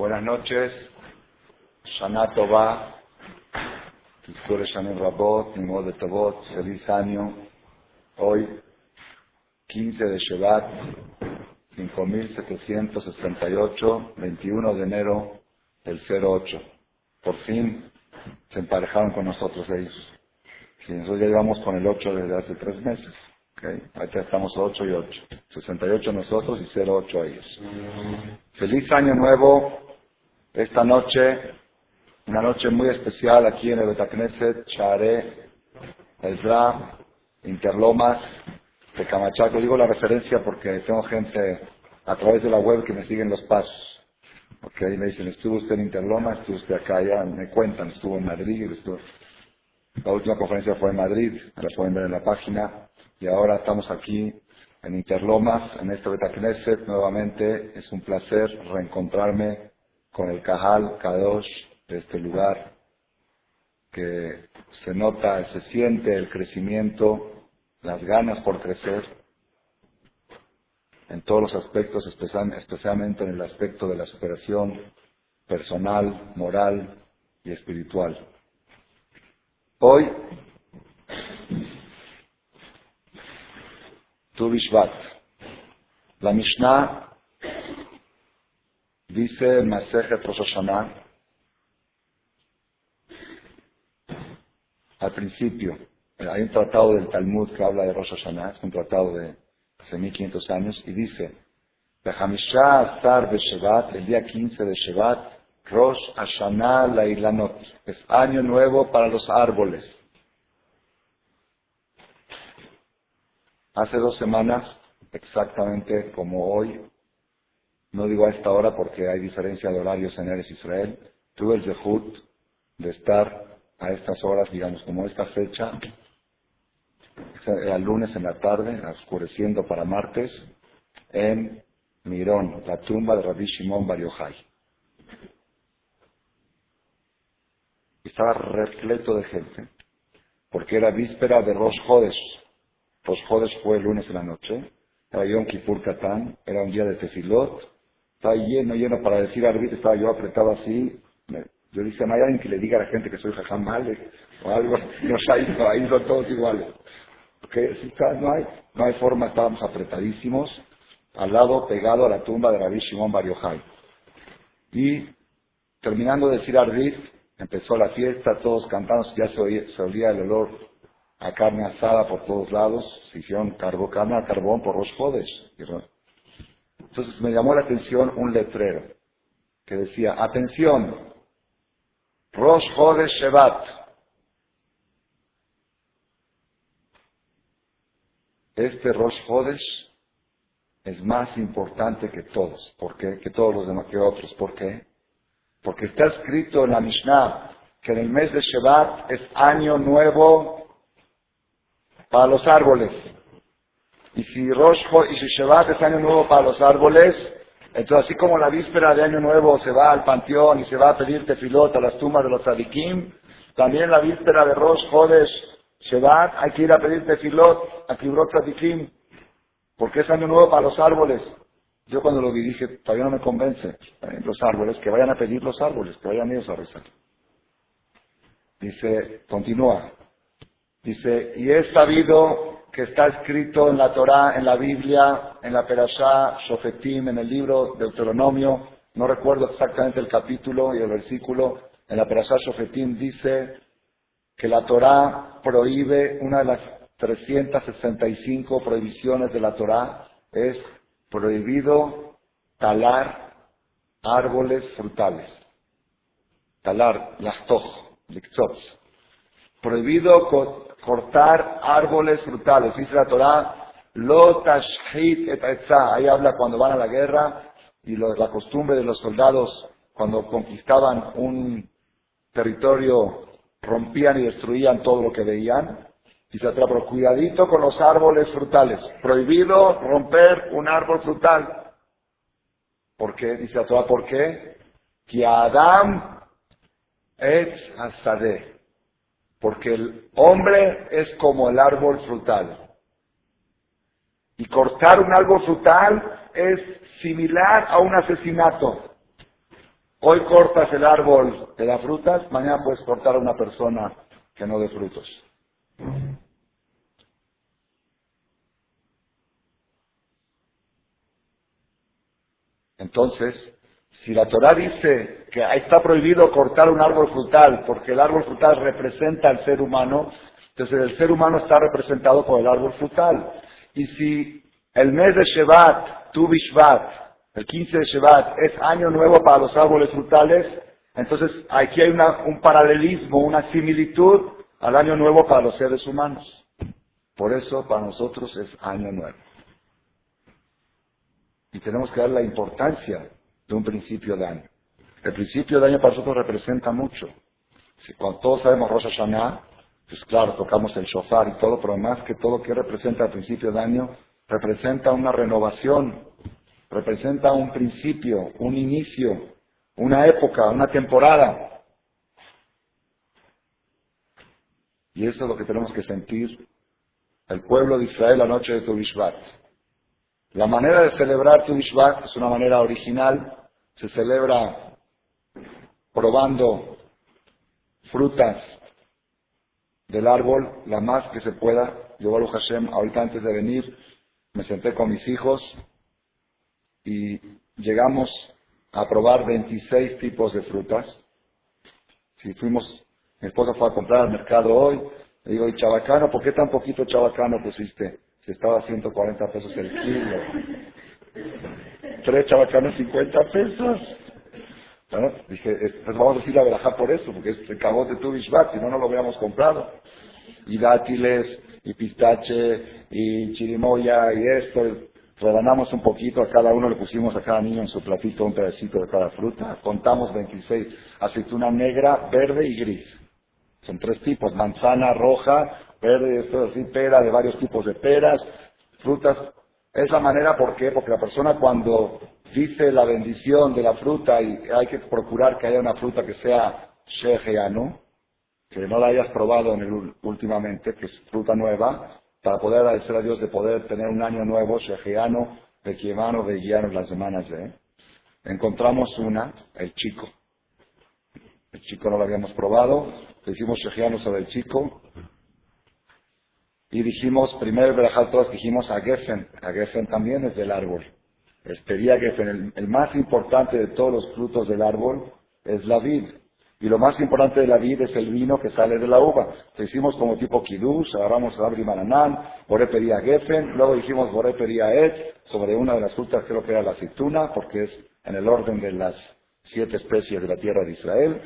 Buenas noches. Shana Tova. Rabot, de Tobot. Feliz año. Hoy, 15 de Shevat, 5768, 21 de enero del 08. Por fin se emparejaron con nosotros ellos. Si nosotros ya llevamos con el 8 desde hace tres meses. Okay. Estamos 8 y 8. 68 nosotros y 08 ellos. Feliz año nuevo. Esta noche, una noche muy especial aquí en el Betacneset, Charé, Ezra, Interlomas, de Camachaco. Digo la referencia porque tengo gente a través de la web que me siguen los pasos. Ok, me dicen, estuvo usted en Interlomas, estuvo usted acá, ya me cuentan, estuvo en Madrid, estuvo... La última conferencia fue en Madrid, la pueden ver en la página, y ahora estamos aquí en Interlomas, en este Betacneset, nuevamente. Es un placer reencontrarme con el Cajal Kadosh de este lugar, que se nota, se siente el crecimiento, las ganas por crecer en todos los aspectos, especialmente en el aspecto de la superación personal, moral y espiritual. Hoy, Tu Bishvat, la Mishnah Dice Masejet Rosh Hashanah, al principio, hay un tratado del Talmud que habla de Rosh Hashanah, es un tratado de hace 1500 años, y dice, el día 15 de Shevat, Rosh Hashanah la Ilanot, es año nuevo para los árboles. Hace dos semanas, exactamente como hoy, no digo a esta hora porque hay diferencia de horarios en Eres Israel. Tuve el zehut de estar a estas horas, digamos, como esta fecha, el lunes en la tarde, oscureciendo para martes, en Mirón, la tumba de Rabbi Shimon Bar Yochai. Estaba repleto de gente, porque era víspera de Rosh Hodesh. Rosh Hodesh fue el lunes en la noche, era Yom Kippur Katán, era un día de tefilot, estaba lleno, lleno para decir arbit, estaba yo apretado así. Yo dije, no hay alguien que le diga a la gente que soy jajam o algo. Nos ha ido, ahí son todos iguales. Porque no hay, no hay forma, estábamos apretadísimos, al lado pegado a la tumba de Rabbi Shimon Bar. Y terminando de decir arbit, empezó la fiesta, todos cantando, ya se oía, se el olor a carne asada por todos lados, se hicieron carbón, carbón por los jodes. Entonces me llamó la atención un letrero que decía, atención, Rosh Hodesh Shevat. Este Rosh Hodesh es más importante que todos. ¿Por qué? Que todos los demás, que otros. ¿Por qué? Porque está escrito en la Mishnah que en el mes de Shevat es año nuevo para los árboles. Y si Rosh y si Shevat es año nuevo para los árboles, entonces así como la víspera de año nuevo se va al panteón y se va a pedir tefilot a las tumbas de los tzadikim, también la víspera de Rosh Hodesh Shevat hay que ir a pedir tefilot a Kibrot tzadikim, porque es año nuevo para los árboles. Yo cuando lo vi dije, todavía no me convence, los árboles, que vayan a pedir los árboles, que vayan ellos a rezar. Dice, continúa, dice, y es sabido que está escrito en la Torá, en la Biblia, en la Perashá, Shofetim, en el libro Deuteronomio, no recuerdo exactamente el capítulo y el versículo, en la Perashá Shofetim dice que la Torá prohíbe, una de las 365 prohibiciones de la Torá es prohibido talar árboles frutales. Talar, lachtoj, liktzots. Prohibido cortar árboles frutales. Dice la Torah, lo tashhit et Ahí habla cuando van a la guerra y la costumbre de los soldados cuando conquistaban un territorio rompían y destruían todo lo que veían. La Torah, pero cuidadito con los árboles frutales. Prohibido romper un árbol frutal. ¿Por qué? Dice la Torah, ¿por qué? Que Adam et Asadeh porque el hombre es como el árbol frutal. Y cortar un árbol frutal es similar a un asesinato. Hoy cortas el árbol que da frutas, mañana puedes cortar a una persona que no dé frutos. Entonces, si la Torah dice que está prohibido cortar un árbol frutal porque el árbol frutal representa al ser humano, entonces el ser humano está representado por el árbol frutal. Y si el mes de Shevat, Tu Bishvat, el 15 de Shevat, es año nuevo para los árboles frutales, entonces aquí hay un paralelismo, una similitud al año nuevo para los seres humanos. Por eso para nosotros es año nuevo. Y tenemos que dar la importancia de un principio de año. El principio de año para nosotros representa mucho. Si cuando todos sabemos Rosh Hashanah, pues claro, tocamos el shofar y todo, pero más que todo, ¿qué representa el principio de año? Representa una renovación, representa un principio, un inicio, una época, una temporada. Y eso es lo que tenemos que sentir el pueblo de Israel la noche de Tu la manera de celebrar Tu es una manera original. Se celebra probando frutas del árbol, la más que se pueda. Yo, Baruch Hashem, ahorita antes de venir, me senté con mis hijos y llegamos a probar 26 tipos de frutas. Si fuimos, mi esposa fue a comprar al mercado hoy, le digo, ¿y chabacano? ¿Por qué tan poquito chabacano pusiste? Si estaba a 140 pesos el kilo. Tres chabacanos 50 pesos. Dije, pues vamos a decir la verajá por eso, porque es el cabot de tu si no, no lo hubiéramos comprado. Y dátiles, y pistache, y chirimoya, y esto. Rebanamos un poquito, a cada uno le pusimos a cada niño en su platito un pedacito de cada fruta. Contamos 26. Aceituna negra, verde y gris. Son tres tipos, manzana roja, verde, esto así, pera, de varios tipos de peras, frutas. Es la manera, ¿por qué? Porque la persona cuando dice la bendición de la fruta y hay que procurar que haya una fruta que sea sheheanu, que no la hayas probado en el, últimamente, que es fruta nueva, para poder agradecer a Dios de poder tener un año nuevo, sheheanu, de Kiemano, de las semanas de... Encontramos una, el chico. El chico no lo habíamos probado, le hicimos sheheanu sobre el chico, y dijimos, primero Berajal todos dijimos a Geffen. A Geffen también es del árbol. Espería Geffen. El, más importante de todos los frutos del árbol es la vid. Y lo más importante de la vid es el vino que sale de la uva. Lo hicimos como tipo kiddush, agarramos Abri Mananán, Boré pedía Geffen, luego dijimos Boré pedía Et, sobre una de las frutas creo que era la aceituna, porque es en el orden de las siete especies de la tierra de Israel.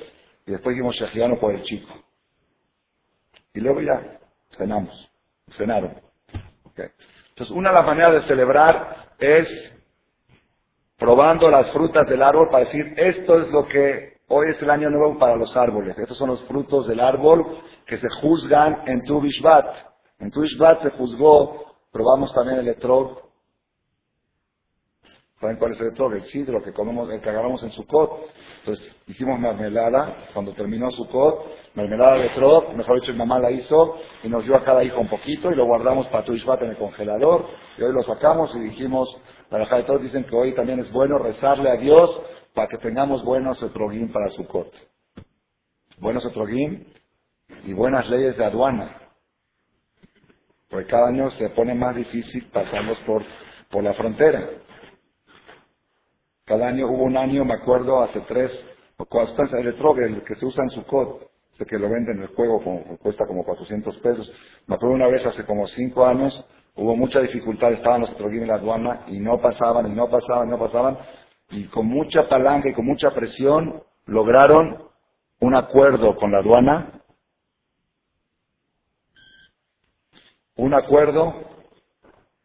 Y después dijimos Shejiano por el chico. Y luego ya cenamos cenaron. Entonces, una de las maneras de celebrar es probando las frutas del árbol para decir, esto es lo que hoy es el año nuevo para los árboles. Estos son los frutos del árbol que se juzgan en Tu Bishvat. En Tu Bishvat se juzgó, probamos también el etrog, ¿Saben cuál es el etrog? El sidro que comemos, el que agarramos en Sukkot. Entonces, hicimos mermelada, cuando terminó Sukkot, mermelada de etrog, mejor dicho, mi mamá la hizo, y nos dio a cada hijo un poquito, y lo guardamos para Tuishvat en el congelador, y hoy lo sacamos y dijimos, para de todos dicen que hoy también es bueno rezarle a Dios para que tengamos buenos etrogim para Sukkot. Buenos etrogim y buenas leyes de aduana. Porque cada año se pone más difícil pasarlos por, por la frontera. Cada año hubo un año, me acuerdo, hace tres, cuando está el el que se usa en su code, este que lo venden en el juego, cuesta como 400 pesos. Me acuerdo una vez hace como cinco años, hubo mucha dificultad, estaban los etrogim en la aduana y no pasaban, y no pasaban, y no pasaban, y con mucha palanca y con mucha presión lograron un acuerdo con la aduana, un acuerdo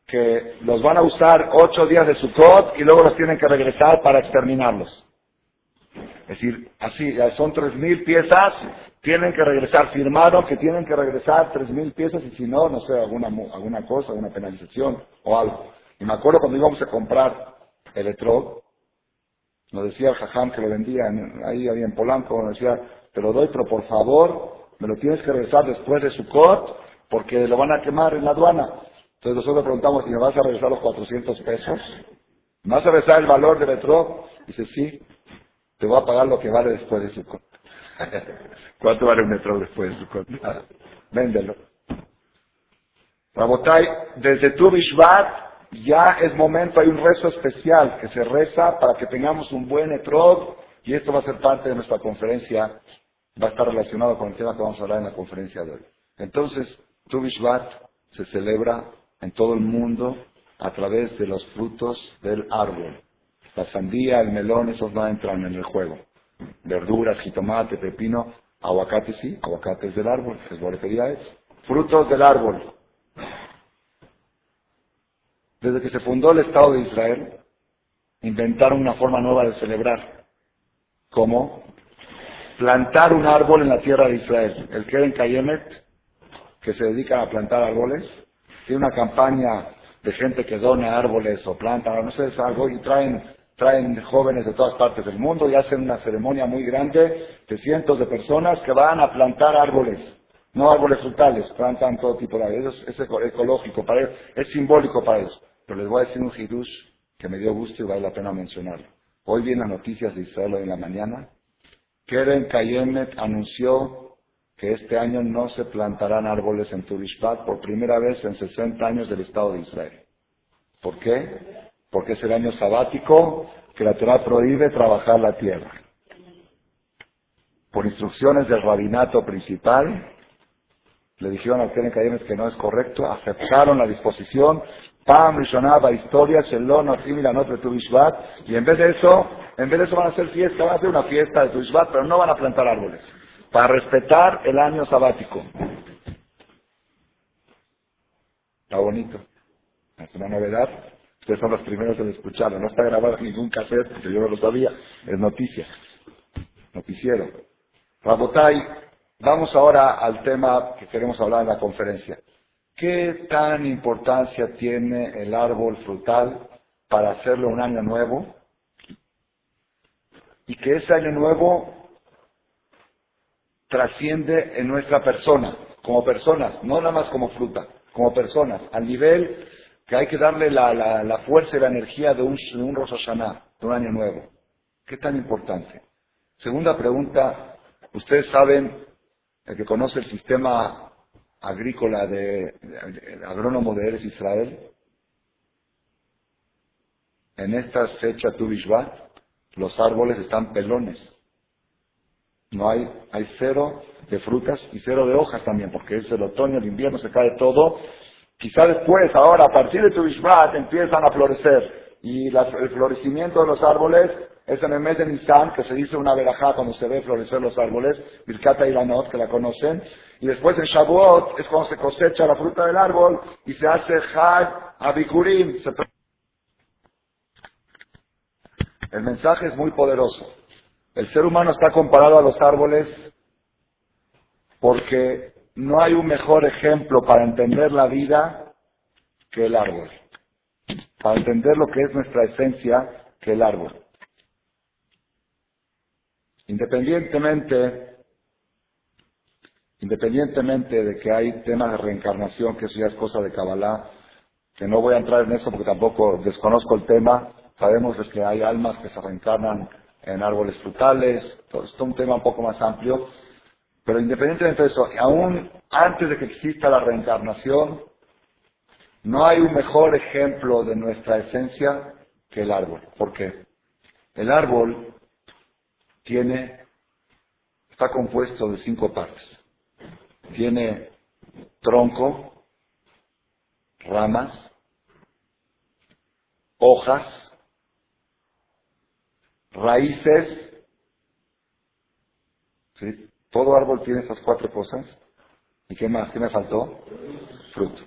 que los van a usar ocho días de su code y luego los tienen que regresar para exterminarlos. Es decir, así, son tres mil piezas, tienen que regresar, firmaron que tienen que regresar tres mil piezas y si no, no sé, alguna, alguna cosa, alguna penalización o algo. Y me acuerdo cuando íbamos a comprar el nos decía el jajam que lo vendía ahí en Polanco, nos decía, te lo doy, pero por favor, me lo tienes que regresar después de su code porque lo van a quemar en la aduana. Entonces nosotros preguntamos, ¿y me vas a regresar los 400 pesos? ¿Me vas a regresar el valor del metro? Dice, sí. Te voy a pagar lo que vale después de Sukkot. ¿Cuánto vale un metro después de Sukkot? Nada. Véndelo. Rabotay, desde tu Bishvat ya es momento, hay un rezo especial que se reza para que tengamos un buen etrog y esto va a ser parte de nuestra conferencia, va a estar relacionado con el tema que vamos a hablar en la conferencia de hoy. Entonces, tu Bishvat se celebra en todo el mundo a través de los frutos del árbol. La sandía, el melón, esos no entran en el juego. Verduras, jitomate, pepino, aguacate sí, aguacates del árbol, es que es. Frutos del árbol. Desde que se fundó el Estado de Israel, inventaron una forma nueva de celebrar. como Plantar un árbol en la tierra de Israel. El Keren Kayemet, que se dedica a plantar árboles, tiene una campaña de gente que dona árboles o planta, no sé, es algo, y traen, traen jóvenes de todas partes del mundo y hacen una ceremonia muy grande de cientos de personas que van a plantar árboles. No árboles frutales, plantan todo tipo de árboles. Es ecológico para ellos, es simbólico para ellos. Pero les voy a decir un hidush que me dio gusto y vale la pena mencionarlo. Hoy vi las noticias de Israel en la mañana. Keren Kayemet anunció que este año no se plantarán árboles en Turishpat por primera vez en 60 años del Estado de Israel. ¿Por qué? Porque es el año sabático que la Torah prohíbe trabajar la tierra. Por instrucciones del rabinato principal, le dijeron a Keren Kayemet que no es correcto, aceptaron la disposición, Pam Rishonaba, historia, Shelon, Notre, Tu y en vez de eso, en vez de eso van a hacer fiesta, van a hacer una fiesta de Tu pero no van a plantar árboles, para respetar el año sabático. Está bonito. Es una novedad. Ustedes son los primeros en escucharlo. No está grabado en ningún cassette, porque yo no lo sabía. Es noticia. Noticiero. Rabotai, vamos ahora al tema que queremos hablar en la conferencia. ¿Qué tan importancia tiene el árbol frutal para hacerlo un año nuevo? Y que ese año nuevo trasciende en nuestra persona, como personas, no nada más como fruta, como personas, al nivel que hay que darle la, fuerza y la energía de un, de un Rosh de un año nuevo. ¿Qué tan importante? Segunda pregunta, ustedes saben, el que conoce el sistema agrícola de, agrónomo de Eres Israel, en esta fecha tu los árboles están pelones. No hay, hay cero de frutas y cero de hojas también, porque es el otoño, el invierno, se cae todo. Quizá después, ahora, a partir de tu empiezan a florecer. Y el florecimiento de los árboles es en el mes de Nisan, que se dice una verajá cuando se ve florecer los árboles, Birkata y Lanot, que la conocen. Y después en Shavuot es cuando se cosecha la fruta del árbol y se hace Hag Abikurim. El mensaje es muy poderoso. El ser humano está comparado a los árboles porque no hay un mejor ejemplo para entender la vida que el árbol. Para entender lo que es nuestra esencia que el árbol. Independientemente, independientemente de que hay temas de reencarnación, que eso ya es cosa de Kabbalah, que no voy a entrar en eso porque tampoco desconozco el tema, sabemos que hay almas que se reencarnan en árboles frutales, todo esto es un tema un poco más amplio, pero independientemente de eso, aún antes de que exista la reencarnación, no hay un mejor ejemplo de nuestra esencia que el árbol. ¿Por qué? El árbol tiene, está compuesto de cinco partes. Tiene tronco, ramas, hojas, raíces. ¿sí? Todo árbol tiene esas cuatro cosas. ¿Y qué más? ¿Qué me faltó? Fruto.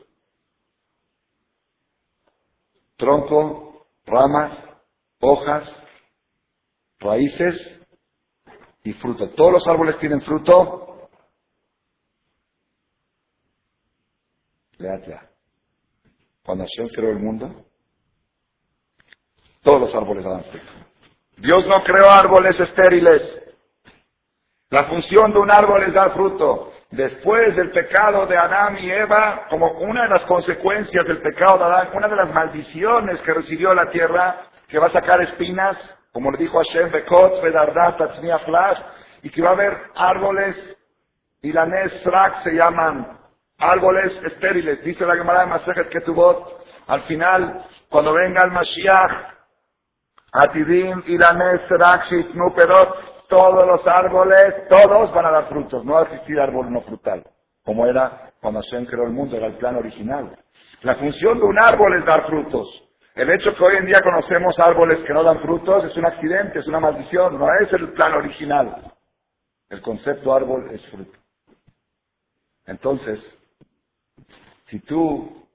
Tronco, ramas, hojas, raíces y fruto. Todos los árboles tienen fruto. Leatla. Cuando Hashem creó el mundo, todos los árboles dan fruto. Dios no creó árboles estériles. La función de un árbol es dar fruto. Después del pecado de Adán y Eva, como una de las consecuencias del pecado de Adán, una de las maldiciones que recibió la tierra, que va a sacar espinas, como le dijo Hashem, Bekot, Bedardat, Flash, y que va a haber árboles, y la Nesrak se llaman árboles estériles. Dice la Gemara de Masejet Ketubot, al final, cuando venga el Mashiach, Atidim, Ilanes, Serak, Shitnu, Perot, todos los árboles, todos van a dar frutos. No va a existir árbol no frutal, como era cuando Hashem creó el mundo, era el plan original. La función de un árbol es dar frutos. El hecho que hoy en día conocemos árboles que no dan frutos es un accidente, es una maldición, no es el plan original. El concepto árbol es fruto. Entonces, si tú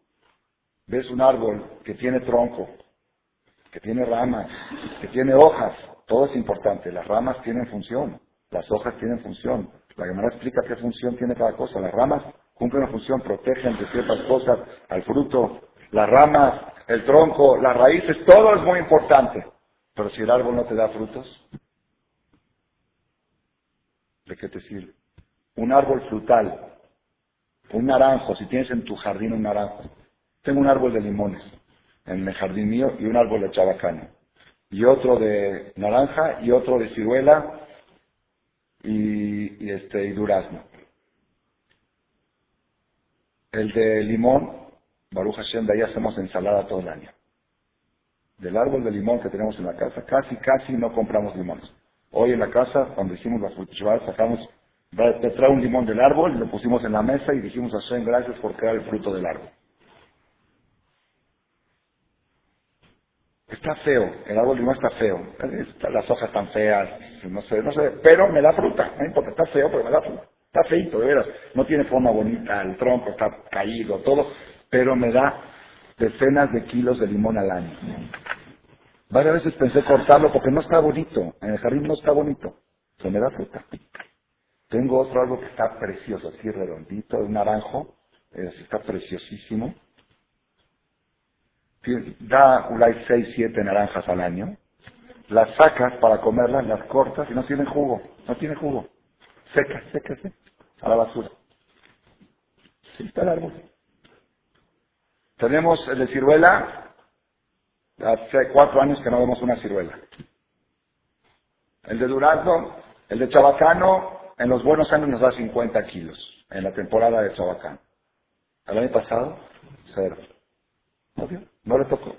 ves un árbol que tiene tronco, que tiene ramas, que tiene hojas, todo es importante. Las ramas tienen función, las hojas tienen función. La Gemara explica qué función tiene cada cosa. Las ramas cumplen una función, protegen de ciertas cosas al fruto. Las ramas, el tronco, las raíces, todo es muy importante. Pero si el árbol no te da frutos, ¿de qué te sirve? Un árbol frutal, un naranjo, si tienes en tu jardín un naranjo. Tengo un árbol de limones en mi jardín mío y un árbol de chabacano. Y otro de naranja y otro de ciruela y, este, y durazno. El de limón, Baruch Hashem, de ahí hacemos ensalada todo el año. Del árbol de limón que tenemos en la casa, casi, casi no compramos limones. Hoy en la casa, cuando hicimos la fruta sacamos, trae un limón del árbol, lo pusimos en la mesa y dijimos a Hashem, gracias por crear el fruto del árbol. Está feo, el árbol de limón está feo, las hojas están feas, no sé, no sé, pero me da fruta, no importa, está feo, pero me da fruta. Está feito, de veras, no tiene forma bonita, el tronco está caído, todo, pero me da decenas de kilos de limón al año. Varias veces pensé cortarlo porque no está bonito, en el jardín no está bonito, se me da fruta. Tengo otro árbol que está precioso, así redondito, un naranjo, está preciosísimo, da ulay 6, 7 naranjas al año, las sacas para comerlas, las cortas y no tienen jugo, no tiene jugo. Secas, secas, secas, a la basura. Sí, está el. Tenemos el de ciruela, hace cuatro años que no vemos una ciruela. El de durazno, el de chabacano, en los buenos años nos da 50 kilos, en la temporada de chabacano. El año pasado, cero. ¿No no le tocó.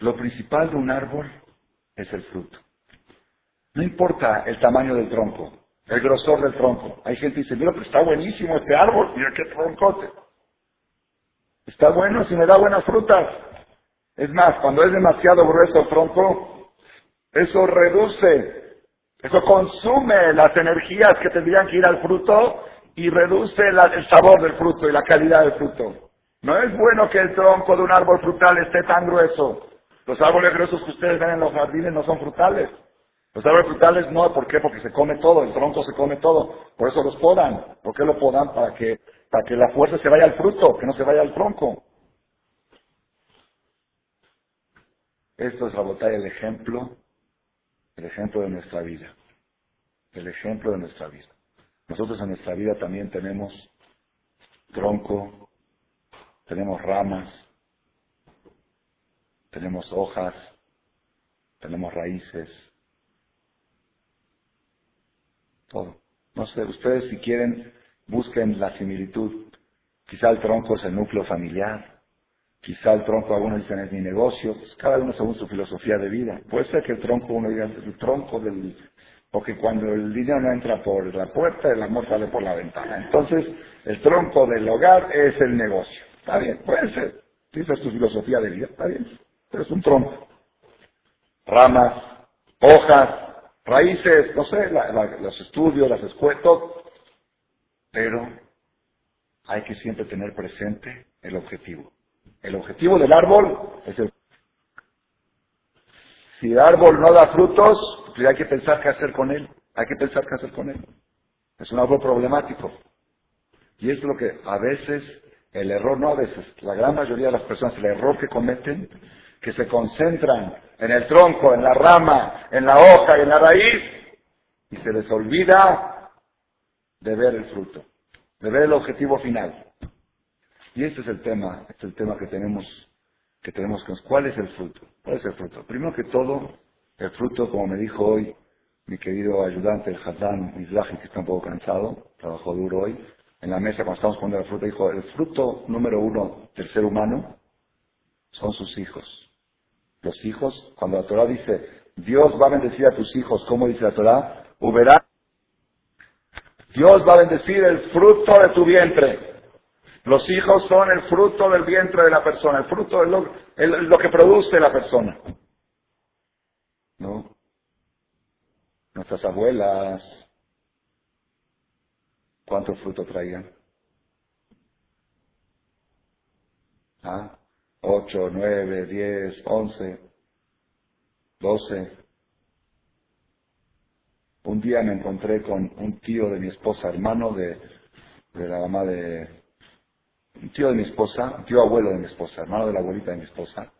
Lo principal de un árbol es el fruto. No importa el tamaño del tronco, el grosor del tronco. Hay gente que dice, mira, pero está buenísimo este árbol, mira qué troncote. Está bueno si me da buenas frutas. Es más, cuando es demasiado grueso el tronco, eso reduce, eso consume las energías que tendrían que ir al fruto y reduce el sabor del fruto y la calidad del fruto. No es bueno que el tronco de un árbol frutal esté tan grueso. Los árboles gruesos que ustedes ven en los jardines no son frutales. Los árboles frutales no, ¿por qué? Porque se come todo, el tronco se come todo. Por eso los podan. ¿Por qué lo podan? Para que, para que la fuerza se vaya al fruto, que no se vaya al tronco. Esto es, Rabotay, el ejemplo, el ejemplo de nuestra vida. El ejemplo de nuestra vida. Nosotros en nuestra vida también tenemos tronco, tenemos ramas, tenemos hojas, tenemos raíces, todo. No sé, ustedes si quieren, busquen la similitud. Quizá el tronco es el núcleo familiar, quizá el tronco, algunos dicen es mi negocio, pues cada uno según su filosofía de vida. Puede ser que el tronco, uno diga, el tronco del... Porque cuando el dinero no entra por la puerta, el amor sale por la ventana. Entonces, el tronco del hogar es el negocio. Está bien, puede ser. Esa es tu filosofía de vida, está bien. Pero es un tronco. Ramas, hojas, raíces, no sé, los estudios, las escuelas, Pero hay que siempre tener presente el objetivo. El objetivo del árbol es el... Si el árbol no da frutos, pues hay que pensar qué hacer con él. Hay que pensar qué hacer con él. Es un árbol problemático. Y es lo que a veces el error, no a veces, la gran mayoría de las personas, el error que cometen, que se concentran en el tronco, en la rama, en la hoja y en la raíz, y se les olvida de ver el fruto, de ver el objetivo final. Y este es el tema, este es el tema que tenemos que tenemos que... ¿Cuál es el fruto? ¿Cuál es el fruto? Primero que todo, el fruto, como me dijo hoy mi querido ayudante, el Haddán Mizrahi, que está un poco cansado, trabajó duro hoy, en la mesa cuando estamos poniendo la fruta, dijo, el fruto número uno del ser humano son sus hijos. Los hijos, cuando la Torah dice, Dios va a bendecir a tus hijos, ¿cómo dice la Torah? Uberá. Dios va a bendecir el fruto de tu vientre. Los hijos son el fruto del vientre de la persona, el fruto de lo, lo que produce la persona. ¿No? Nuestras abuelas, ¿cuánto fruto traían? ¿Ah? Ocho, nueve, diez, once, doce. Un día me encontré con un tío de mi esposa, hermano de, de la mamá de... Un tío de mi esposa, un tío abuelo de mi esposa, hermano de la abuelita de mi esposa,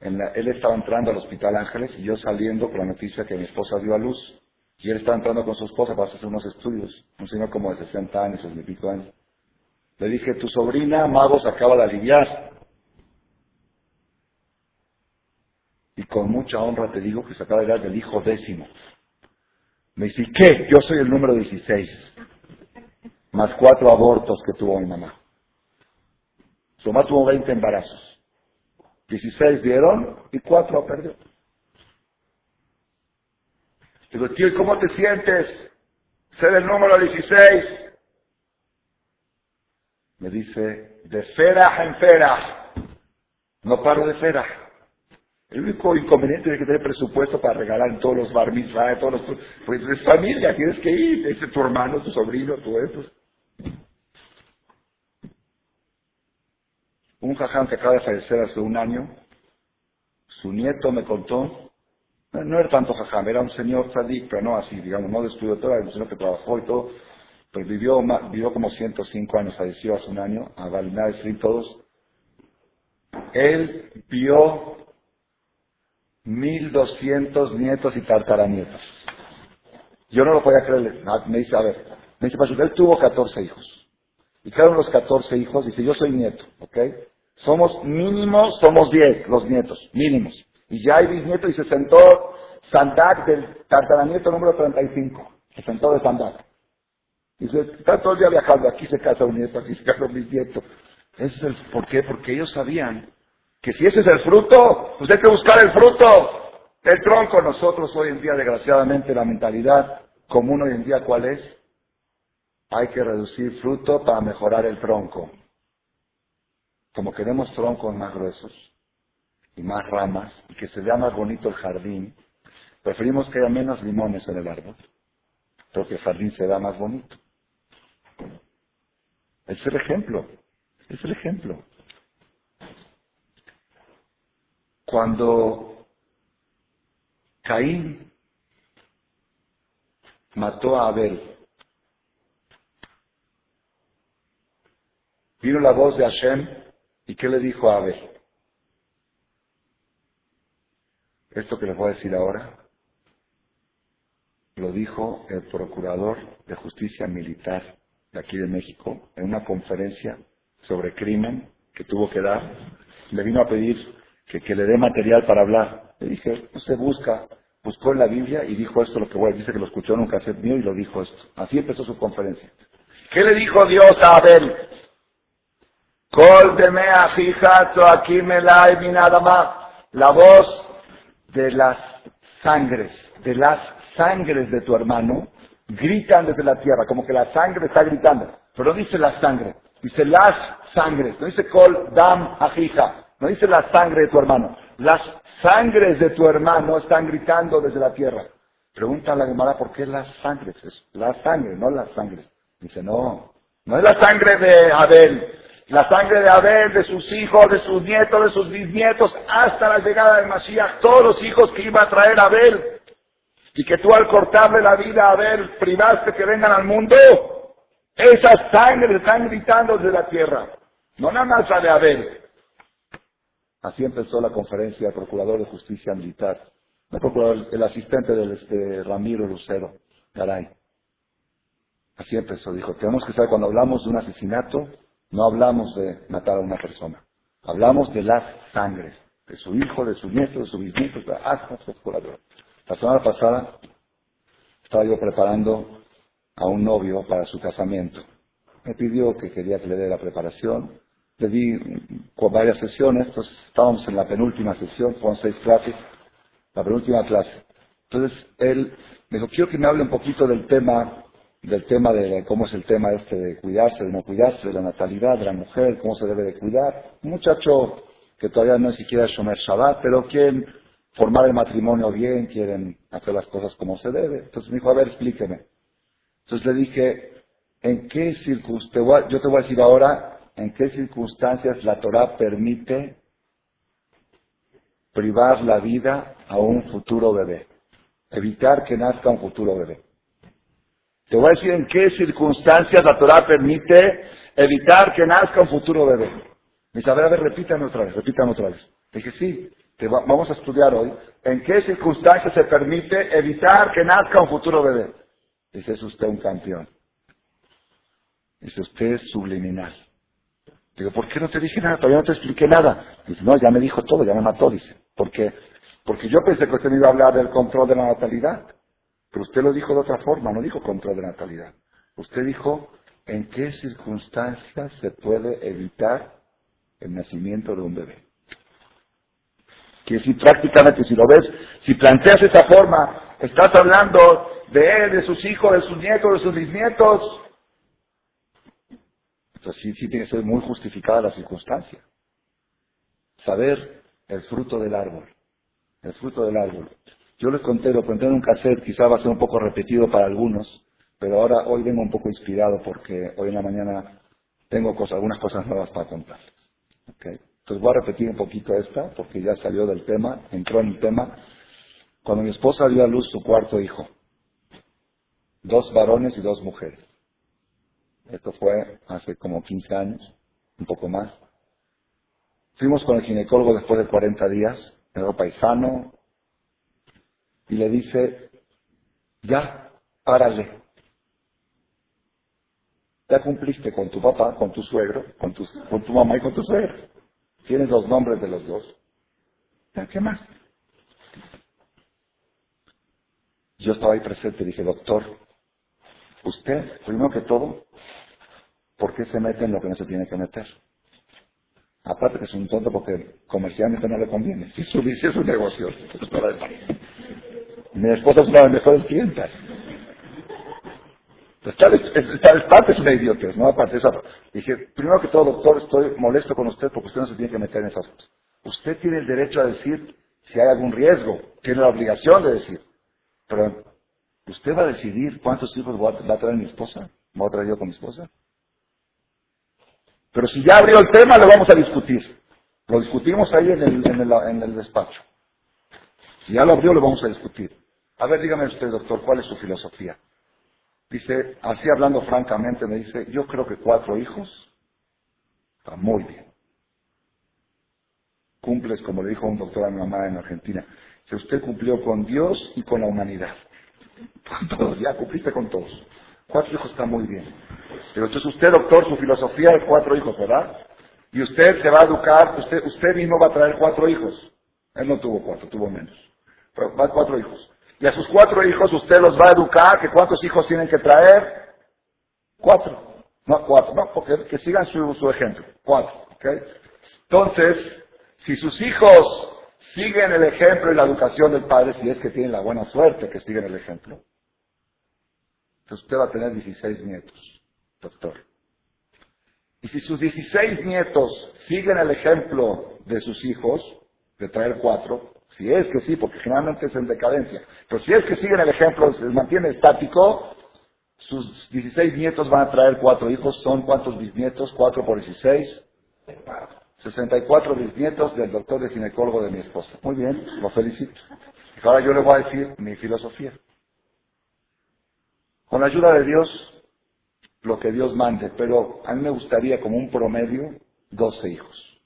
él estaba entrando al Hospital Ángeles y yo saliendo con la noticia que mi esposa dio a luz. Y él estaba entrando con su esposa para hacer unos estudios. Un señor como de 60 años, 60 y pico años. Le dije, tu sobrina Magos acaba de aliviar. Y con mucha honra te digo que se acaba de dar del hijo décimo. Me dice, ¿qué? Yo soy el número 16. Más cuatro abortos que tuvo mi mamá. Mamá tuvo 20 embarazos. 16 dieron y 4 perdió. Digo, tío, ¿y cómo te sientes? Ser el número 16. Me dice, de fera en fera. No paro de fera. El único inconveniente es que tener presupuesto para regalar en todos los bar todos los... Pues es familia, tienes que ir. Ese tu hermano, tu sobrino, tu eso. Un jajam que acaba de fallecer hace un año, su nieto me contó, no, era tanto jajam, era un señor tzadik, pero no así, digamos, no de todo, era un señor que trabajó y todo, pero vivió, vivió como 105 años, falleció hace un año, a Balinar y todos. Él vio 1200 nietos y tartaranietos. Yo no lo podía creer, me dice, a ver, me dice, él tuvo 14 hijos. Y de los 14 hijos dice, yo soy nieto, ¿ok? Somos mínimos, somos 10 los nietos, mínimos. Y ya hay bisnieto y se sentó Sandak del tartaranieto número 35. Se sentó de Sandak. Y se está todo el día viajando. Aquí se casa un nieto, aquí se casa un bisnieto. Ese es el, ¿Por qué? Porque ellos sabían que si ese es el fruto, pues hay que buscar el fruto. El tronco, nosotros hoy en día, desgraciadamente, la mentalidad común hoy en día, ¿cuál es? Hay que reducir fruto para mejorar el tronco. Como queremos troncos más gruesos y más ramas y que se vea más bonito el jardín, preferimos que haya menos limones en el árbol, pero que el jardín se vea más bonito. Es el ejemplo, es el ejemplo. Cuando Caín mató a Abel, vino la voz de Hashem ¿Y qué le dijo a Abel? Esto que les voy a decir ahora lo dijo el procurador de justicia militar de aquí de México en una conferencia sobre crimen que tuvo que dar. Le vino a pedir que, le dé material para hablar. Le dije, usted busca, buscó en la Biblia y dijo esto lo que voy a dice que lo escuchó en un cassette mío y lo dijo esto. Así empezó su conferencia. ¿Qué le dijo Dios a Abel? Col de mea aquí me la mi nada más. La voz de las sangres, de las sangres de tu hermano, gritan desde la tierra, como que la sangre está gritando. Pero no dice la sangre, dice las sangres, no dice col dam ajija, no dice la sangre de tu hermano. Las sangres de tu hermano están gritando desde la tierra. Pregunta a la Gemara por qué las sangres, es la sangre, no las sangres. Dice, no, no es la sangre de Abel, la sangre de Abel, de sus hijos, de sus nietos, de sus bisnietos, hasta la llegada del Mashiach, todos los hijos que iba a traer Abel, y que tú al cortarle la vida a Abel privaste que vengan al mundo, esas sangres están gritando desde la tierra, no nada más la de Abel. Así empezó la conferencia del Procurador de Justicia Militar, el, procurador, el asistente del este, Ramiro Lucero, caray. Así empezó, dijo, tenemos que saber cuando hablamos de un asesinato, no hablamos de matar a una persona. Hablamos de las sangres, de su hijo, de su nieto, de su bisnieto, hasta su La semana pasada estaba yo preparando a un novio para su casamiento. Me pidió que quería que le dé la preparación. Le di varias sesiones, estábamos en la penúltima sesión, fueron seis clases, la penúltima clase. Entonces él me dijo, quiero que me hable un poquito del tema, del tema de cómo es el tema este de cuidarse, de no cuidarse, de la natalidad de la mujer, cómo se debe de cuidar. Un muchacho que todavía no es siquiera Shomer Shabbat, pero quieren formar el matrimonio bien, quieren hacer las cosas como se debe. Entonces me dijo, a ver, explíqueme. Entonces le dije, ¿en qué circunstancias, yo te voy a decir ahora, en qué circunstancias la Torah permite privar la vida a un futuro bebé? evitar que nazca un futuro bebé. Te voy a decir en qué circunstancias la Torah permite evitar que nazca un futuro bebé. Me dice, a ver, a ver, repítame otra vez, repítame otra vez. dije, sí, te vamos a estudiar hoy en qué circunstancias se permite evitar que nazca un futuro bebé. Dice, es usted un campeón. Dice, usted es subliminal. Digo, ¿por qué no te dije nada? Todavía no te expliqué nada. Dice, no, ya me dijo todo, ya me mató, dice. Porque porque yo pensé que usted me iba a hablar del control de la natalidad. Pero usted lo dijo de otra forma, no dijo control de natalidad. Usted dijo en qué circunstancias se puede evitar el nacimiento de un bebé. Que si prácticamente, si lo ves, si planteas esa forma, estás hablando de él, de sus hijos, de sus nietos, de sus bisnietos. Entonces sí, sí tiene que ser muy justificada la circunstancia. Saber el fruto del árbol el fruto del árbol. Yo les conté, lo conté en un cassette, quizá va a ser un poco repetido para algunos, pero ahora hoy vengo un poco inspirado porque hoy en la mañana tengo cosas, algunas cosas nuevas para contar. Entonces voy a repetir un poquito esta porque ya salió del tema, entró en el tema. Cuando mi esposa dio a luz su cuarto hijo, dos varones y dos mujeres. Esto fue hace como 15 años, un poco más. Fuimos con el ginecólogo después de 40 días el paisano, y le dice, ya, párale. Ya cumpliste con tu papá, con tu suegro, con tu, con tu mamá y con tu suegro. Tienes los nombres de los dos. ¿Ya qué más? Yo estaba ahí presente y dije, doctor, usted, primero que todo, ¿por qué se mete en lo que no se tiene que meter? Aparte que es un tonto porque comercialmente no le conviene. Si su es negocio, es para Mi esposa es una de las mejores clientas. Tal, parte es una idiotez, ¿no? Aparte, esa, dije, primero que todo, doctor, estoy molesto con usted porque usted no se tiene que meter en esas cosas. Usted tiene el derecho a decir si hay algún riesgo, tiene la obligación de decir. Pero, ¿usted va a decidir cuántos hijos va a traer mi esposa? ¿Va a traer yo con mi esposa? Pero si ya abrió el tema, lo vamos a discutir. Lo discutimos ahí en el, en el, despacho. Si ya lo abrió, lo vamos a discutir. A ver, dígame usted, doctor, ¿cuál es su filosofía? Dice, así hablando francamente, me dice, yo creo que cuatro hijos está muy bien. Cumples, como le dijo un doctor a mi mamá en Argentina, que usted cumplió con Dios y con la humanidad. Con todos, ya cumpliste con todos. Cuatro hijos está muy bien. Pero entonces usted, doctor, su filosofía es cuatro hijos, ¿verdad? Y usted se va a educar, usted, usted mismo va a traer cuatro hijos. Él no tuvo cuatro, tuvo menos. Pero va cuatro hijos. Y a sus cuatro hijos usted los va a educar, que cuántos hijos tienen que traer. Cuatro. No, cuatro, no, porque que sigan su, su ejemplo. Cuatro, ¿ok? Entonces, si sus hijos siguen el ejemplo y la educación del padre, si es que tienen la buena suerte que siguen el ejemplo, entonces usted va a tener 16 nietos, doctor. Y si sus 16 nietos siguen el ejemplo de sus hijos, de traer cuatro, si es que sí, porque generalmente es en decadencia, pero si es que siguen el ejemplo, se mantiene estático, sus 16 nietos van a traer cuatro hijos, son cuántos bisnietos, cuatro por 16, 64 bisnietos del doctor de ginecólogo de mi esposa. Muy bien, lo felicito. Ahora yo le voy a decir mi filosofía. Con la ayuda de Dios, lo que Dios mande, pero a mí me gustaría como un promedio 12 hijos.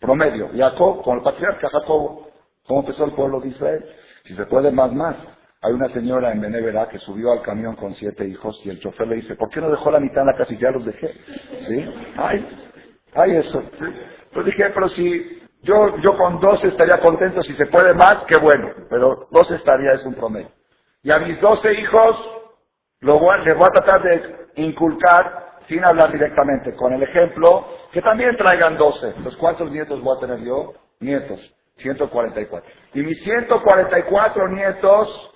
Promedio. Jacob, con el patriarca Jacob, ¿cómo empezó el pueblo de Israel? Si se puede más, más. Hay una señora en Benevera que subió al camión con siete hijos y el chofer le dice, ¿por qué no dejó la mitad en la casa y ya los dejé? ¿Sí? Ay, ay eso. Pues dije, pero si yo, yo con dos estaría contento, si se puede más, qué bueno, pero dos estaría es un promedio. Y a mis doce hijos lo voy, les voy a tratar de inculcar, sin hablar directamente, con el ejemplo, que también traigan doce. Entonces, ¿cuántos nietos voy a tener yo? Nietos. 144. Y mis 144 nietos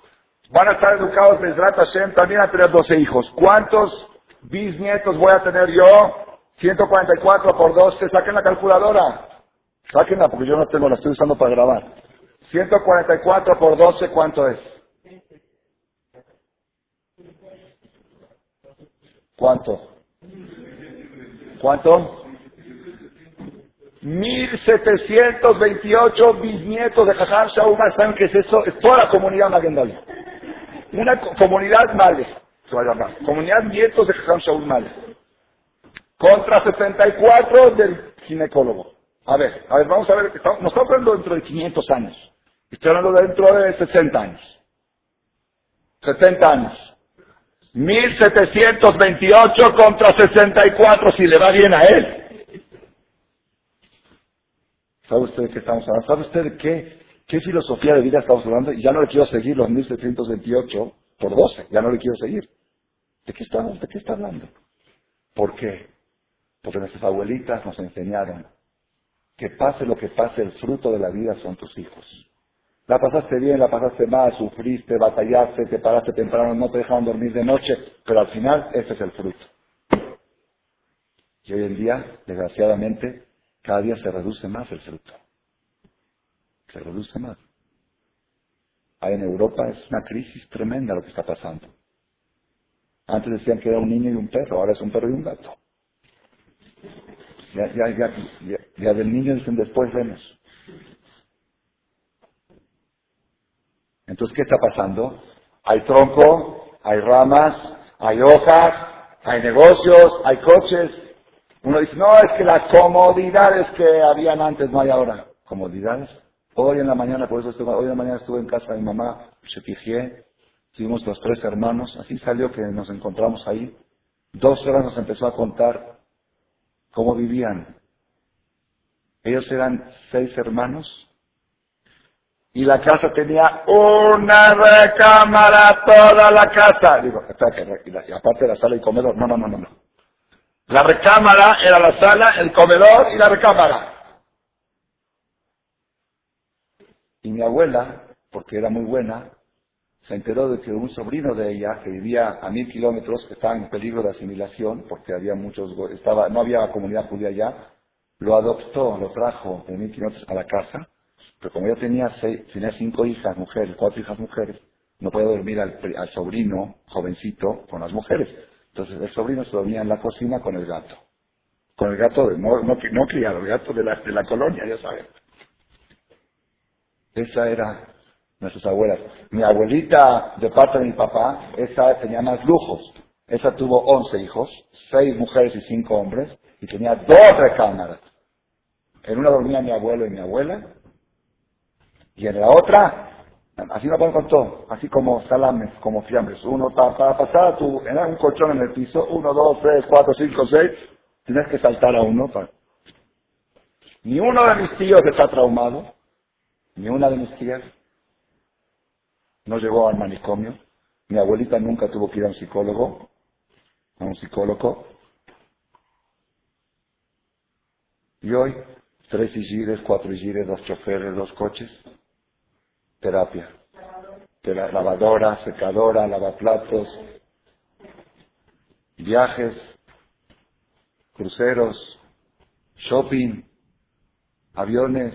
van a estar educados de Hashem también a tener 12 hijos. ¿Cuántos bisnietos voy a tener yo? 144 por 12. Saquen la calculadora. Sáquenla porque yo no tengo, la estoy usando para grabar. 144 por 12, ¿cuánto es? ¿Cuánto? ¿Cuánto? 1728 bisnietos de Jajam Shaul ¿Saben qué es eso? Es toda la comunidad Magendali. Una comunidad Males. Se va a llamar. Comunidad nietos de Jajam Shaul Males. Contra 64 del ginecólogo. A ver, a ver, vamos a ver. Estamos, nos estamos hablando dentro de 500 años. Estoy hablando dentro de 60 años. 70 años. 1728 contra 64 si le va bien a él. ¿Sabe usted de qué estamos hablando? ¿Sabe usted de qué, qué filosofía de vida estamos hablando? Y ya no le quiero seguir los 1728 por 12, ya no le quiero seguir. ¿De qué estamos? ¿De qué está hablando? ¿Por qué? Porque nuestras abuelitas nos enseñaron que pase lo que pase, el fruto de la vida son tus hijos. La pasaste bien, la pasaste mal, sufriste, batallaste, te paraste temprano, no te dejaron dormir de noche, pero al final ese es el fruto. Y hoy en día, desgraciadamente, cada día se reduce más el fruto. Se reduce más. Ahí en Europa es una crisis tremenda lo que está pasando. Antes decían que era un niño y un perro, ahora es un perro y un gato. Ya, ya, del niño dicen después vemos. Entonces, ¿qué está pasando? Hay tronco, hay ramas, hay hojas, hay negocios, hay coches. Uno dice, no, es que las comodidades que habían antes no hay ahora. ¿Comodidades? Hoy en la mañana, por eso estuve, hoy en la mañana estuve en casa de mi mamá, se fijé, estuvimos los tres hermanos, así salió que nos encontramos ahí. Dos horas nos empezó a contar cómo vivían. Ellos eran seis hermanos, y la casa tenía una recámara, toda la casa. Digo, y aparte la sala y comedor, no, no, no, no. La recámara era la sala, el comedor y la recámara. Y mi abuela, porque era muy buena, se enteró de que un sobrino de ella, que vivía a mil kilómetros, que estaba en peligro de asimilación, porque había muchos, estaba, no había comunidad judía allá, lo adoptó, lo trajo de mil kilómetros a la casa, pero como yo tenía, seis, tenía cinco hijas mujeres, cuatro hijas mujeres, no podía dormir al, sobrino jovencito con las mujeres. Entonces el sobrino se dormía en la cocina con el gato. Con el gato, de, no, no, criado, el gato de la, de la colonia, ya saben. Esa era nuestras abuelas. Mi abuelita, de parte de mi papá, esa tenía más lujos. Esa tuvo once hijos, seis mujeres y cinco hombres, y tenía dos recámaras. En una dormía mi abuelo y mi abuela, y en la otra, así no con todo, así como salames, como fiambres. Uno, para, pasar tu, en un colchón en el piso, uno, dos, tres, cuatro, cinco, seis, tienes que saltar a uno. Ni uno de mis tíos está traumado, ni una de mis tías no llegó al manicomio. Mi abuelita nunca tuvo que ir a un psicólogo, a un psicólogo. Y hoy, tres hijires, cuatro hijires, dos choferes, dos coches terapia. la lavadora, secadora, lavaplatos, viajes, cruceros, shopping, aviones,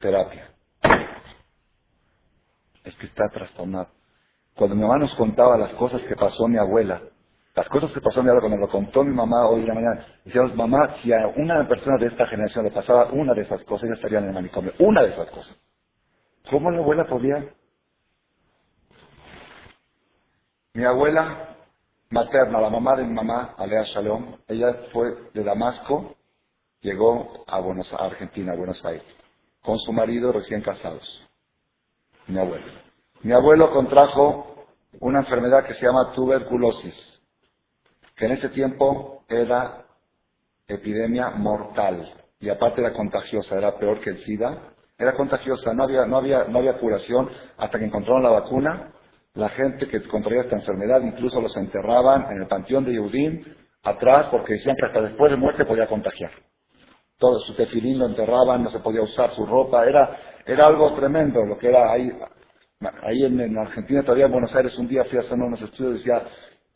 terapia. Es que está trastornado. Cuando mi mamá nos contaba las cosas que pasó mi abuela, las cosas que pasó mi cuando lo contó mi mamá hoy en la mañana, decíamos, mamá, si a una persona de esta generación le pasaba una de esas cosas, ya estaría en el manicomio. Una de esas cosas. ¿Cómo la abuela podía? Mi abuela materna, la mamá de mi mamá, Alea Shalom, ella fue de Damasco, llegó a, Buenos, a Argentina, a Buenos Aires, con su marido recién casados. Mi abuelo. Mi abuelo contrajo una enfermedad que se llama tuberculosis que en ese tiempo era epidemia mortal. Y aparte era contagiosa, era peor que el SIDA. Era contagiosa, no había, no había, no había curación hasta que encontraron la vacuna. La gente que contraía esta enfermedad incluso los enterraban en el panteón de Yehudim atrás porque decían que hasta después de muerte podía contagiar. Todo su tefilín lo enterraban, no se podía usar su ropa, era, era algo tremendo lo que era ahí. Ahí en, Argentina, todavía en Buenos Aires, un día fui a hacer unos estudios, decía,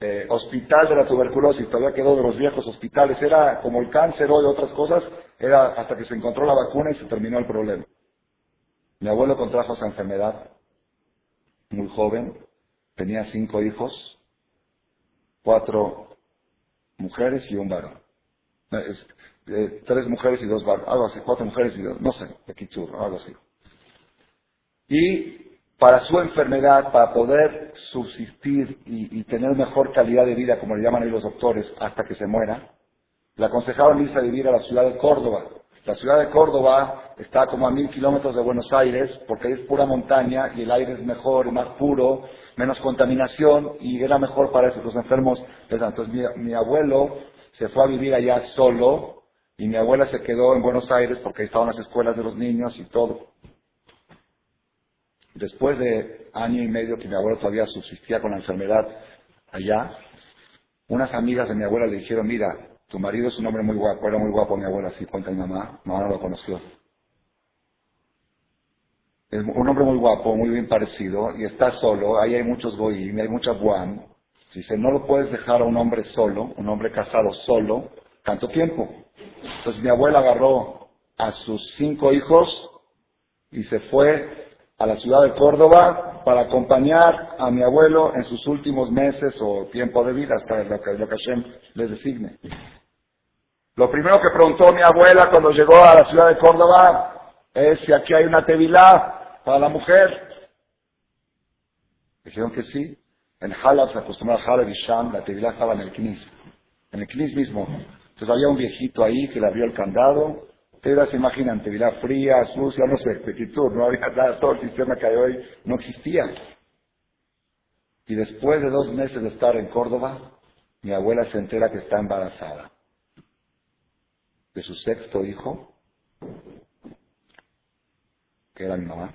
eh, hospital de la tuberculosis, todavía quedó de los viejos hospitales, era como el cáncer o de otras cosas, era hasta que se encontró la vacuna y se terminó el problema. Mi abuelo contrajo esa enfermedad muy joven, tenía cinco hijos, cuatro mujeres y un varón. Eh, tres mujeres y dos varones, algo así, cuatro mujeres y dos, no sé, de algo así. Y para su enfermedad, para poder subsistir y, tener mejor calidad de vida, como le llaman ahí los doctores, hasta que se muera, le aconsejaban irse a vivir a la ciudad de Córdoba. La ciudad de Córdoba está como a mil kilómetros de Buenos Aires, porque es pura montaña y el aire es mejor, más puro, menos contaminación y era mejor para esos enfermos. Entonces mi, mi abuelo se fue a vivir allá solo y mi abuela se quedó en Buenos Aires porque ahí estaban las escuelas de los niños y todo. Después de año y medio que mi abuelo todavía subsistía con la enfermedad allá, unas amigas de mi abuela le dijeron, mira, tu marido es un hombre muy guapo, era muy guapo mi abuela, así cuenta mi mamá, mamá no lo conoció. Es un hombre muy guapo, muy bien parecido, y está solo, ahí hay muchos goyim, hay mucha buan. Dice, no lo puedes dejar a un hombre solo, un hombre casado solo, tanto tiempo. Entonces mi abuela agarró a sus cinco hijos y se fue a la ciudad de Córdoba para acompañar a mi abuelo en sus últimos meses o tiempo de vida, hasta lo que, lo que Hashem les designe. Lo primero que preguntó mi abuela cuando llegó a la ciudad de Córdoba es si aquí hay una tevilá para la mujer. Dijeron que sí. En Halab se acostumbraba a Halab y Sham, la tevilá estaba en el Knis, en el Knis mismo. Entonces había un viejito ahí que le abrió el candado Ustedes se imaginan, fría, sucia, no sé, petitud, no había nada, todo el sistema que hay hoy no existía. Y después de dos meses de estar en Córdoba, mi abuela se entera que está embarazada de su sexto hijo, que era mi mamá,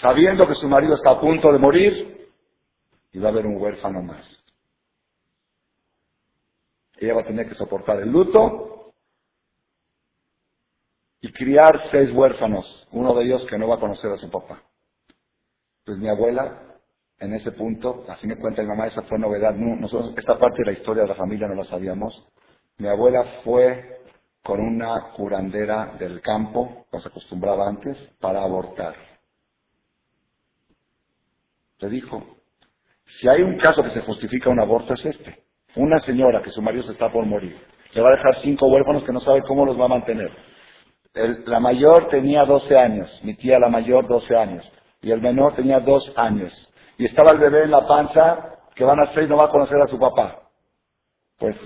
sabiendo que su marido está a punto de morir y va a haber un huérfano más. Ella va a tener que soportar el luto y criar seis huérfanos, uno de ellos que no va a conocer a su papá. Pues mi abuela, en ese punto, así me cuenta mi mamá, esa fue novedad. Nosotros, esta parte de la historia de la familia no la sabíamos. Mi abuela fue con una curandera del campo, como se acostumbraba antes, para abortar. Le dijo, si hay un caso que se justifica un aborto es este. Una señora que su marido se está por morir, le va a dejar cinco huérfanos que no sabe cómo los va a mantener la mayor tenía 12 años, mi tía la mayor 12 años, y el menor tenía 2 años. Y estaba el bebé en la panza que van a ser y no va a conocer a su papá. Pues,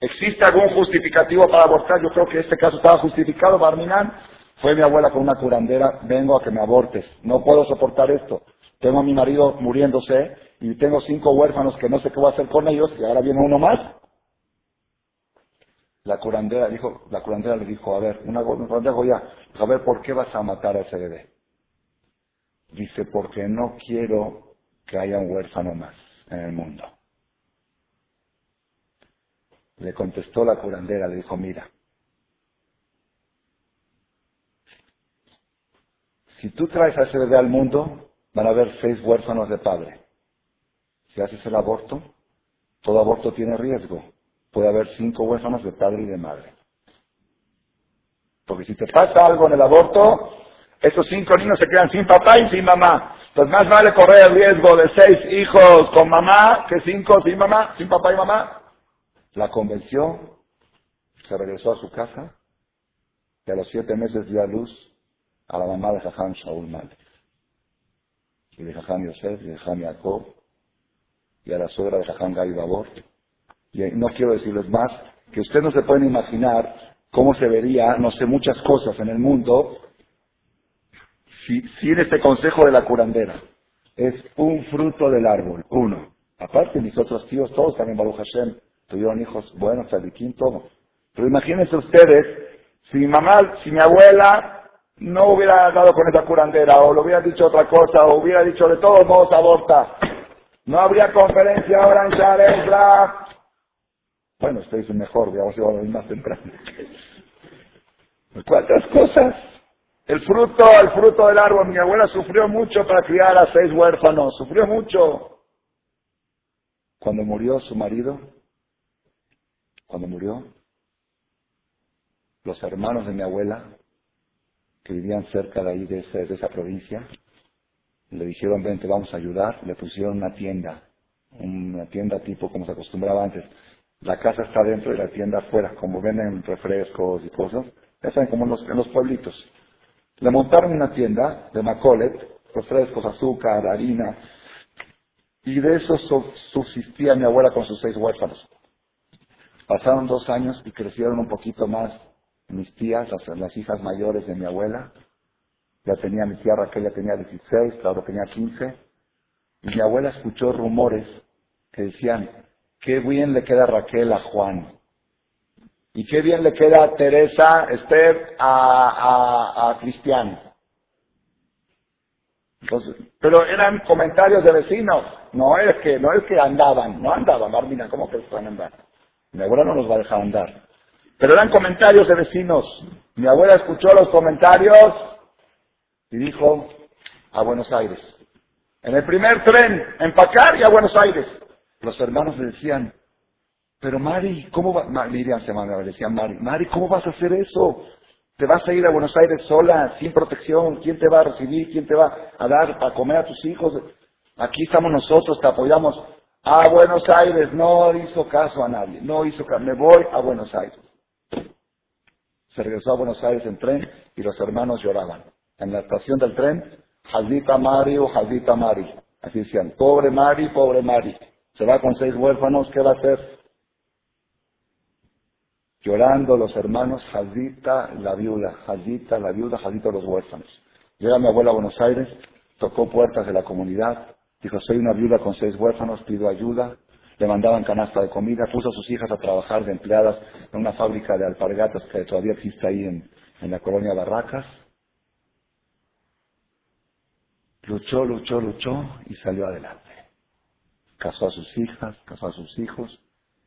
¿existe algún justificativo para abortar? Yo creo que este caso estaba justificado, Barminan. Fue mi abuela con una curandera, vengo a que me abortes, no puedo soportar esto. Tengo a mi marido muriéndose y tengo cinco huérfanos que no sé qué voy a hacer con ellos y ahora viene uno más. La curandera, dijo, la curandera le dijo, a ver, una, curandera ya, a ver, ¿por qué vas a matar a ese bebé? Dice, porque no quiero que haya un huérfano más en el mundo. Le contestó la curandera, le dijo, mira, si tú traes a ese bebé al mundo, van a haber seis huérfanos de padre. Si haces el aborto, todo aborto tiene riesgo puede haber cinco huérfanos de padre y de madre. Porque si te pasa algo en el aborto, esos cinco niños se quedan sin papá y sin mamá. Entonces más vale correr el riesgo de seis hijos con mamá que cinco sin mamá, sin papá y mamá. La convenció, se regresó a su casa y a los siete meses dio a luz a la mamá de Jajam Shaul Malik. Y de Jajam Yosef, y de Jajam Jacob, y a la suegra de Jajam Gaby Babor, y no quiero decirles más, que ustedes no se pueden imaginar cómo se vería, no sé, muchas cosas en el mundo si, sin este consejo de la curandera. Es un fruto del árbol, uno. Aparte, mis otros tíos, todos también Baruch Hashem, tuvieron hijos buenos, Sadiquín, todo. Pero imagínense ustedes, si mi mamá, si mi abuela no hubiera dado con esa curandera, o le hubiera dicho otra cosa, o hubiera dicho de todos modos aborta, no habría conferencia ahora en Sharefla. Bueno, ustedes mejor, digamos, a ir más temprano. ¿Cuántas cosas? El fruto, el fruto del árbol. Mi abuela sufrió mucho para criar a seis huérfanos. Sufrió mucho. Cuando murió su marido, cuando murió, los hermanos de mi abuela, que vivían cerca de ahí, de, de esa provincia, le dijeron, ven, te vamos a ayudar. Le pusieron una tienda, una tienda tipo como se acostumbraba antes. La casa está dentro y la tienda afuera, como venden refrescos y cosas. Ya saben, como en los, en los pueblitos. Le montaron una tienda de Macolet, refrescos, azúcar, harina, y de eso subsistía mi abuela con sus seis huérfanos. Pasaron dos años y crecieron un poquito más mis tías, las, hijas mayores de mi abuela. Ya tenía mi tía Raquel, ya tenía 16, claro, tenía 15. Y mi abuela escuchó rumores que decían, qué bien le queda Raquel a Juan. Y qué bien le queda Teresa, Esther, a, a, Cristian. pero eran comentarios de vecinos. No es que, no es que andaban, no andaban, Marmina, ¿cómo que están andando? Mi abuela no nos va a dejar andar. Pero eran comentarios de vecinos. Mi abuela escuchó los comentarios y dijo a Buenos Aires. En el primer tren, empacar y a Buenos Aires. Los hermanos le decían, pero Mari, ¿cómo va? Miriam se llamaba, decía Mari, Mari, ¿cómo vas a hacer eso? Te vas a ir a Buenos Aires sola, sin protección, ¿quién te va a recibir? ¿Quién te va a dar para comer a tus hijos? Aquí estamos nosotros, te apoyamos. A Buenos Aires, no hizo caso a nadie, no hizo caso, me voy a Buenos Aires. Se regresó a Buenos Aires en tren y los hermanos lloraban. En la estación del tren, Jaldita Mari o Jaldita Mari. Así decían, pobre Mari, pobre Mari. Se va con seis huérfanos, ¿qué va a hacer? Llorando los hermanos, Jaldita, la viuda, Jaldita, la viuda, Jaldita, los huérfanos. Llega mi abuela a Buenos Aires, tocó puertas de la comunidad, dijo, soy una viuda con seis huérfanos, pido ayuda. Le mandaban canasta de comida, puso a sus hijas a trabajar de empleadas en una fábrica de alpargatas que todavía existe ahí en, en la colonia Barracas. Luchó, luchó, luchó y salió adelante. Casó a sus hijas, casó a sus hijos,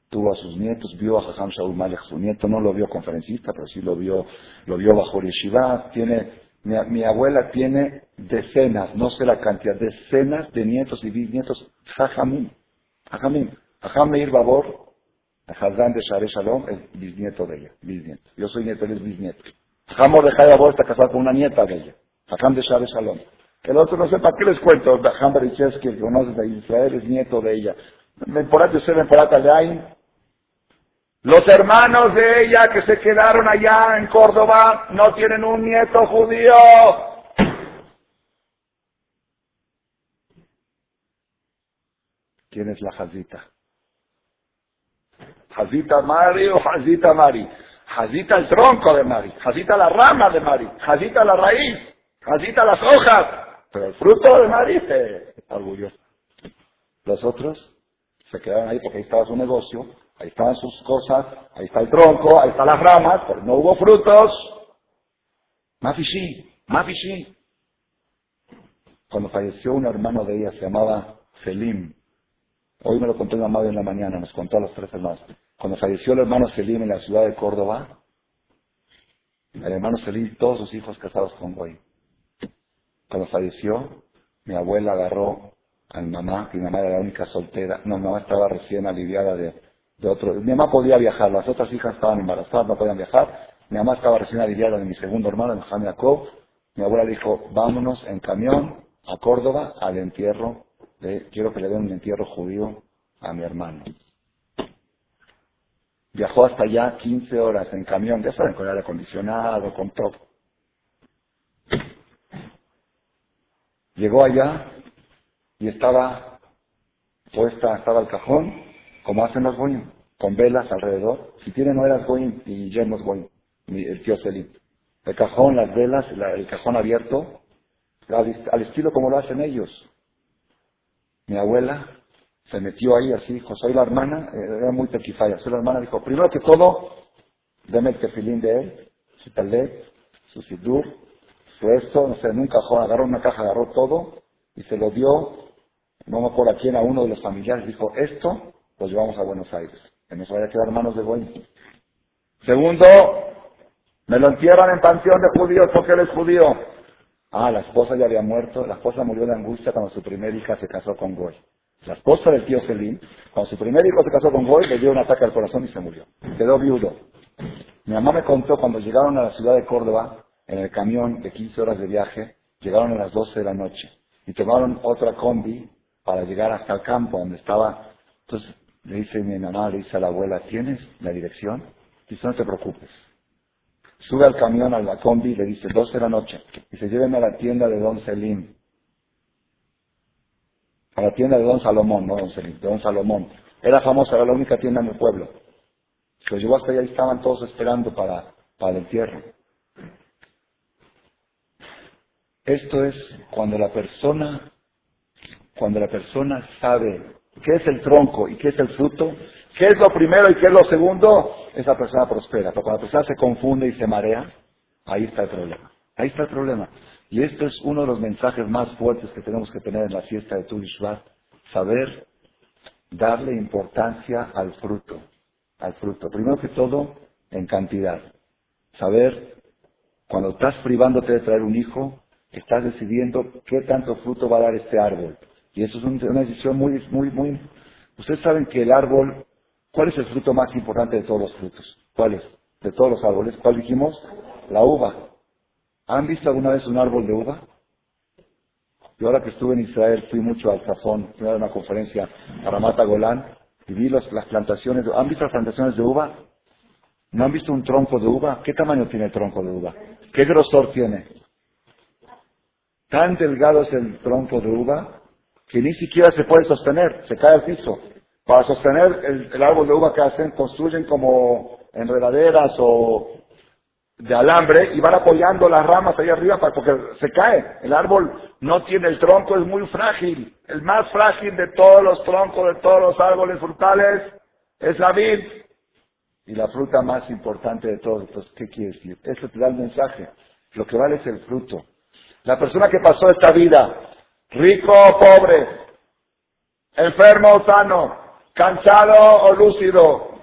tuvo a sus nietos, vio a Hassan Shaul Malek, su nieto, no lo vio conferencista, pero sí lo vio, lo vio bajo Yeshiva. Tiene, mi, abuela tiene decenas, no sé la cantidad, decenas de nietos y bisnietos, Jajamim, Jajamim. Jajam Babor, Hazán de Share Shalom, es bisnieto de ella, bisnieto. Yo soy nieto, él es bisnieto. Jajam Mordejai Babor está casado con una nieta de ella, Jajam de Share Shalom. El otro no sé para qué les cuento, Jajam Bericheski, que conoce de Israel, es nieto de ella. Los hermanos de ella que se quedaron allá en Córdoba no tienen un nieto judío. ¿Quién es la Jazita? Jazita Mari o Jazita Mari. Jazita el tronco de Mari. Jazita la rama de Mari. Jazita la raíz. Jazita las hojas. Pero el fruto de Mari se orgulloso. Los otros se quedaron ahí porque ahí estaba su negocio Ahí estaban sus cosas, ahí está el tronco, ahí están las ramas, pero no hubo frutos. Mafishi, Mafishi. Cuando falleció un hermano de ella, se llamaba Selim. Hoy me lo contó mi mamá en la mañana, nos contó a los tres hermanos. Cuando falleció el hermano Selim en la ciudad de Córdoba, el hermano Selim, todos sus hijos casados con Goy. Cuando falleció, mi abuela agarró a mi mamá, que mi mamá era la única soltera. No, mi mamá estaba recién aliviada de, mi mamá podía viajar, las otras hijas estaban embarazadas, no podían viajar. Mi mamá estaba recién aliviada de mi segundo hermano, Mohamed Jacob. Mi abuela dijo, vámonos en camión a Córdoba al entierro de, quiero que le den un entierro judío a mi hermano. Viajó hasta allá 15 horas en camión, ya saben, con aire acondicionado, con todo. Llegó allá y estaba puesta, estaba el cajón como hacen los goyim, con velas alrededor. Si tienen nuevas goyim y yernos goyim, el tío Selim. El cajón, las velas, el cajón abierto, al, estilo como lo hacen ellos. Mi abuela se metió ahí así, dijo, soy la hermana, eh, era muy tequifaya, soy la hermana, dijo, primero que todo, deme el tefilín de él, su talet, su sidur, su esto, no sé, nunca agarró una caja, agarró todo, y se lo dio, no me acuerdo a quién, a uno de los familiares, dijo, esto lo llevamos a Buenos Aires, que no se vaya a quedar manos de Goy. Segundo, me lo entierran en panteón de judíos porque él es judío. Ah, la esposa ya había muerto, la esposa murió de angustia cuando su primera hija se casó con Goy. La esposa del tío Selim, cuando su primer hijo se casó con Goy, le dio un ataque al corazón y se murió. Quedó viudo. Mi mamá me contó cuando llegaron a la ciudad de Córdoba, en el camión de 15 horas de viaje, llegaron a las 12 de la noche y tomaron otra combi para llegar hasta el campo donde estaba. Entonces le dice mi mamá, le dice a la abuela, ¿tienes la dirección? Dice, no te preocupes. Sube al camión, a la combi, le dice, 12 de la noche. Y se lleven a la tienda de Don Selim a la tienda de Don Salomón, no Don Selim, de Don Salomón. Era famosa, era la única tienda en el pueblo. Se lo llevó hasta allá y estaban todos esperando para, para el entierro. Esto es cuando la persona, cuando la persona sabe qué es el tronco y qué es el fruto, qué es lo primero y qué es lo segundo, esa persona prospera. Pero cuando la persona se confunde y se marea, ahí está el problema. Ahí está el problema. Y esto es uno de los mensajes más fuertes que tenemos que tener en la fiesta de Tu saber darle importancia al fruto, al fruto. Primero que todo, en cantidad. Saber, cuando estás privándote de traer un hijo, estás decidiendo qué tanto fruto va a dar este árbol. Y eso es una decisión muy, muy, muy... Ustedes saben que el árbol, ¿cuál es el fruto más importante de todos los frutos? ¿Cuál es? De todos los árboles. ¿Cuál dijimos? La uva. ¿Han visto alguna vez un árbol de uva? Yo ahora que estuve en Israel fui mucho al Zafón, fui a una conferencia a Ramata Golán y vi las plantaciones. ¿Han visto las plantaciones de uva? ¿No han visto un tronco de uva? ¿Qué tamaño tiene el tronco de uva? ¿Qué grosor tiene? Tan delgado es el tronco de uva que ni siquiera se puede sostener, se cae al piso. Para sostener el, árbol de uva que hacen, construyen como enredaderas o de alambre y van apoyando las ramas ahí arriba para, porque se cae. El árbol no tiene el tronco, es muy frágil. El más frágil de todos los troncos, de todos los árboles frutales, es la vid. Y la fruta más importante de todos. Entonces, ¿qué quiere decir? Eso te da el mensaje. Lo que vale es el fruto. La persona que pasó esta vida, rico o pobre, enfermo o sano, cansado o lúcido,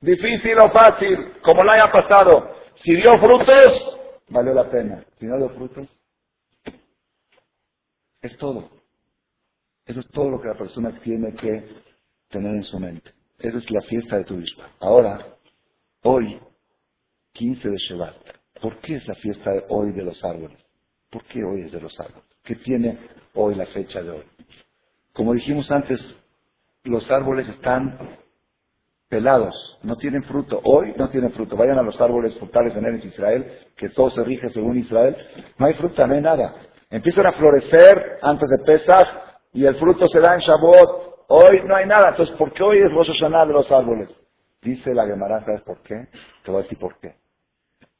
difícil o fácil, como la haya pasado, si dio frutos, valió la pena. Si no dio frutos, es todo. Eso es todo lo que la persona tiene que tener en su mente. Esa es la fiesta de tu vida. Ahora, hoy, 15 de Shevat, ¿por qué es la fiesta de hoy de los árboles? ¿Por qué hoy es de los árboles? ¿Qué tiene hoy la fecha de hoy? Como dijimos antes, los árboles están pelados, no tienen fruto. Hoy no tienen fruto. Vayan a los árboles frutales en Israel, que todo se rige según Israel. No hay fruta, no hay nada. Empiezan a florecer antes de Pesach y el fruto se da en Shavuot. Hoy no hay nada. Entonces, ¿por qué hoy es Rosh Hashanah de los árboles? Dice la Gemara, ¿sabes por qué? Te voy a decir por qué.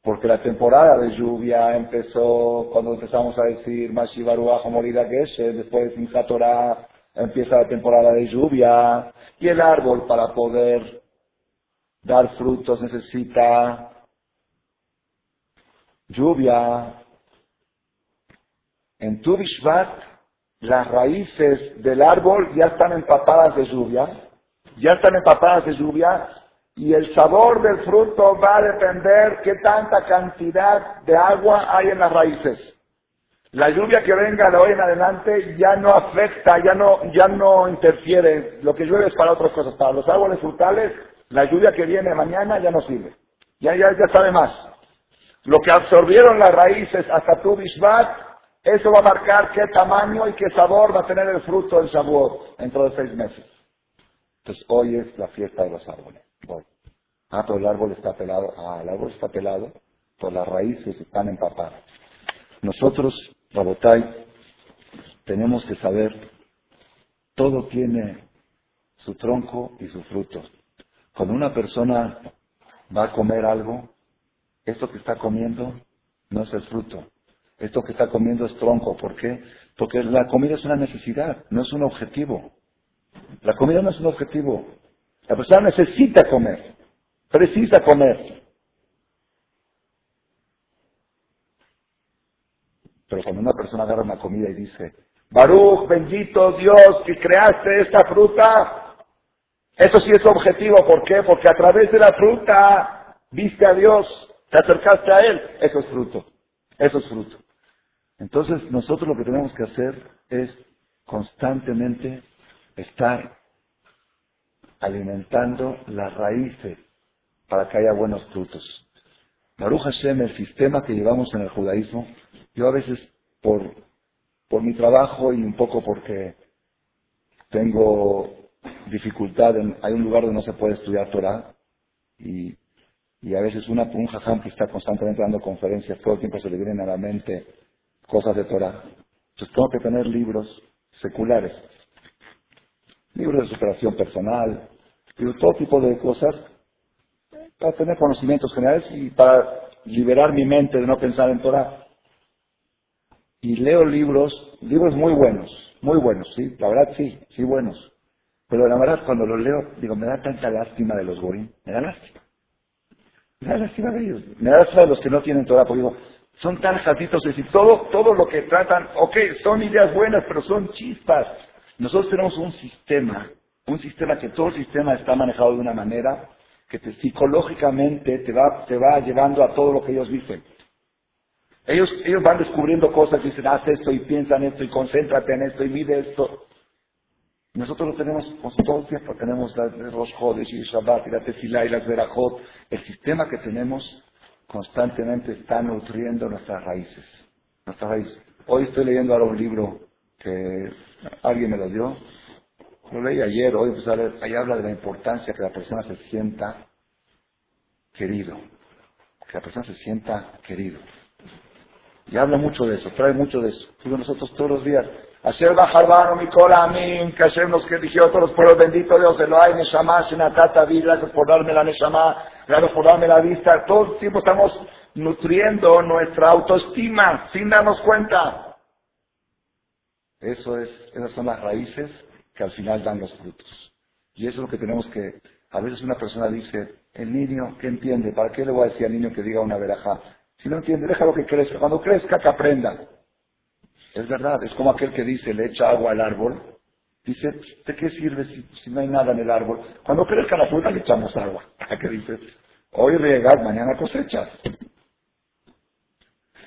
Porque la temporada de lluvia empezó cuando empezamos a decir Mashivaruach Morida Geshe, después de Torah empieza la temporada de lluvia y el árbol para poder dar frutos necesita lluvia. En Tu las raíces del árbol ya están empapadas de lluvia, ya están empapadas de lluvia y el sabor del fruto va a depender qué tanta cantidad de agua hay en las raíces. La lluvia que venga de hoy en adelante ya no afecta, ya no, ya no interfiere. Lo que llueve es para otras cosas. Para los árboles frutales, la lluvia que viene mañana ya no sirve. Ya, ya, ya sabe más. Lo que absorbieron las raíces hasta tu Bishvat, eso va a marcar qué tamaño y qué sabor va a tener el fruto del sabor dentro de seis meses. Entonces hoy es la fiesta de los árboles. Ah, pero el árbol está pelado. Ah, el árbol está pelado, pues las raíces están empapadas. Nosotros Rabotai, tenemos que saber, todo tiene su tronco y su fruto. Cuando una persona va a comer algo, esto que está comiendo no es el fruto. Esto que está comiendo es tronco. ¿Por qué? Porque la comida es una necesidad, no es un objetivo. La comida no es un objetivo. La persona necesita comer, precisa comer. Pero cuando una persona agarra una comida y dice, Baruch, bendito Dios que creaste esta fruta, eso sí es objetivo. ¿Por qué? Porque a través de la fruta viste a Dios, te acercaste a Él. Eso es fruto. Eso es fruto. Entonces nosotros lo que tenemos que hacer es constantemente estar alimentando las raíces para que haya buenos frutos. Baruch Hashem, el sistema que llevamos en el judaísmo, yo a veces por, por mi trabajo y un poco porque tengo dificultad, en, hay un lugar donde no se puede estudiar Torah y, y a veces una, un jajam que está constantemente dando conferencias, todo el tiempo se le vienen a la mente cosas de Torah. Entonces tengo que tener libros seculares, libros de superación personal, todo tipo de cosas para tener conocimientos generales y para liberar mi mente de no pensar en Torah. Y leo libros, libros muy buenos, muy buenos, sí, la verdad sí, sí buenos. Pero la verdad cuando los leo, digo, me da tanta lástima de los gorim, me da lástima. Me da lástima de ellos, me da lástima de los que no tienen Torah, porque digo, son tan jatitos, es decir, todo, todo lo que tratan, ok, son ideas buenas, pero son chispas. Nosotros tenemos un sistema, un sistema que todo el sistema está manejado de una manera que te, psicológicamente te va, te va llevando a todo lo que ellos dicen. Ellos, ellos van descubriendo cosas, dicen, haz esto y piensa en esto y concéntrate en esto y mide esto. Nosotros lo tenemos todo el tenemos los Jodes y Shabbat y la Tefilá y las Verajot. El sistema que tenemos constantemente está nutriendo nuestras raíces. Nuestras raíces. Hoy estoy leyendo ahora un libro que alguien me lo dio. Lo leí ayer, hoy pues, ahí habla de la importancia que la persona se sienta querido. Que la persona se sienta querido. Y habla mucho de eso, trae mucho de eso. Digo nosotros todos los días, Hacer bajar mi cola a mí, que Hashem nos eligió todos los pueblos, bendito Dios, de hay, Neshama, Senatata, gracias por darme la Neshama, gracias por darme la vista. Todo el tiempo estamos nutriendo nuestra autoestima sin darnos cuenta. Eso es, esas son las raíces que al final dan los frutos. Y eso es lo que tenemos que, a veces una persona dice, el niño, ¿qué entiende? ¿Para qué le voy a decir al niño que diga una veraja? Si no entiende, déjalo que crezca. Cuando crezca, que aprenda. Es verdad, es como aquel que dice, le echa agua al árbol. Dice, ¿de qué sirve si, no hay nada en el árbol? Cuando crezca la fruta le echamos agua. ¿A qué dice? Hoy riegas, mañana cosechas.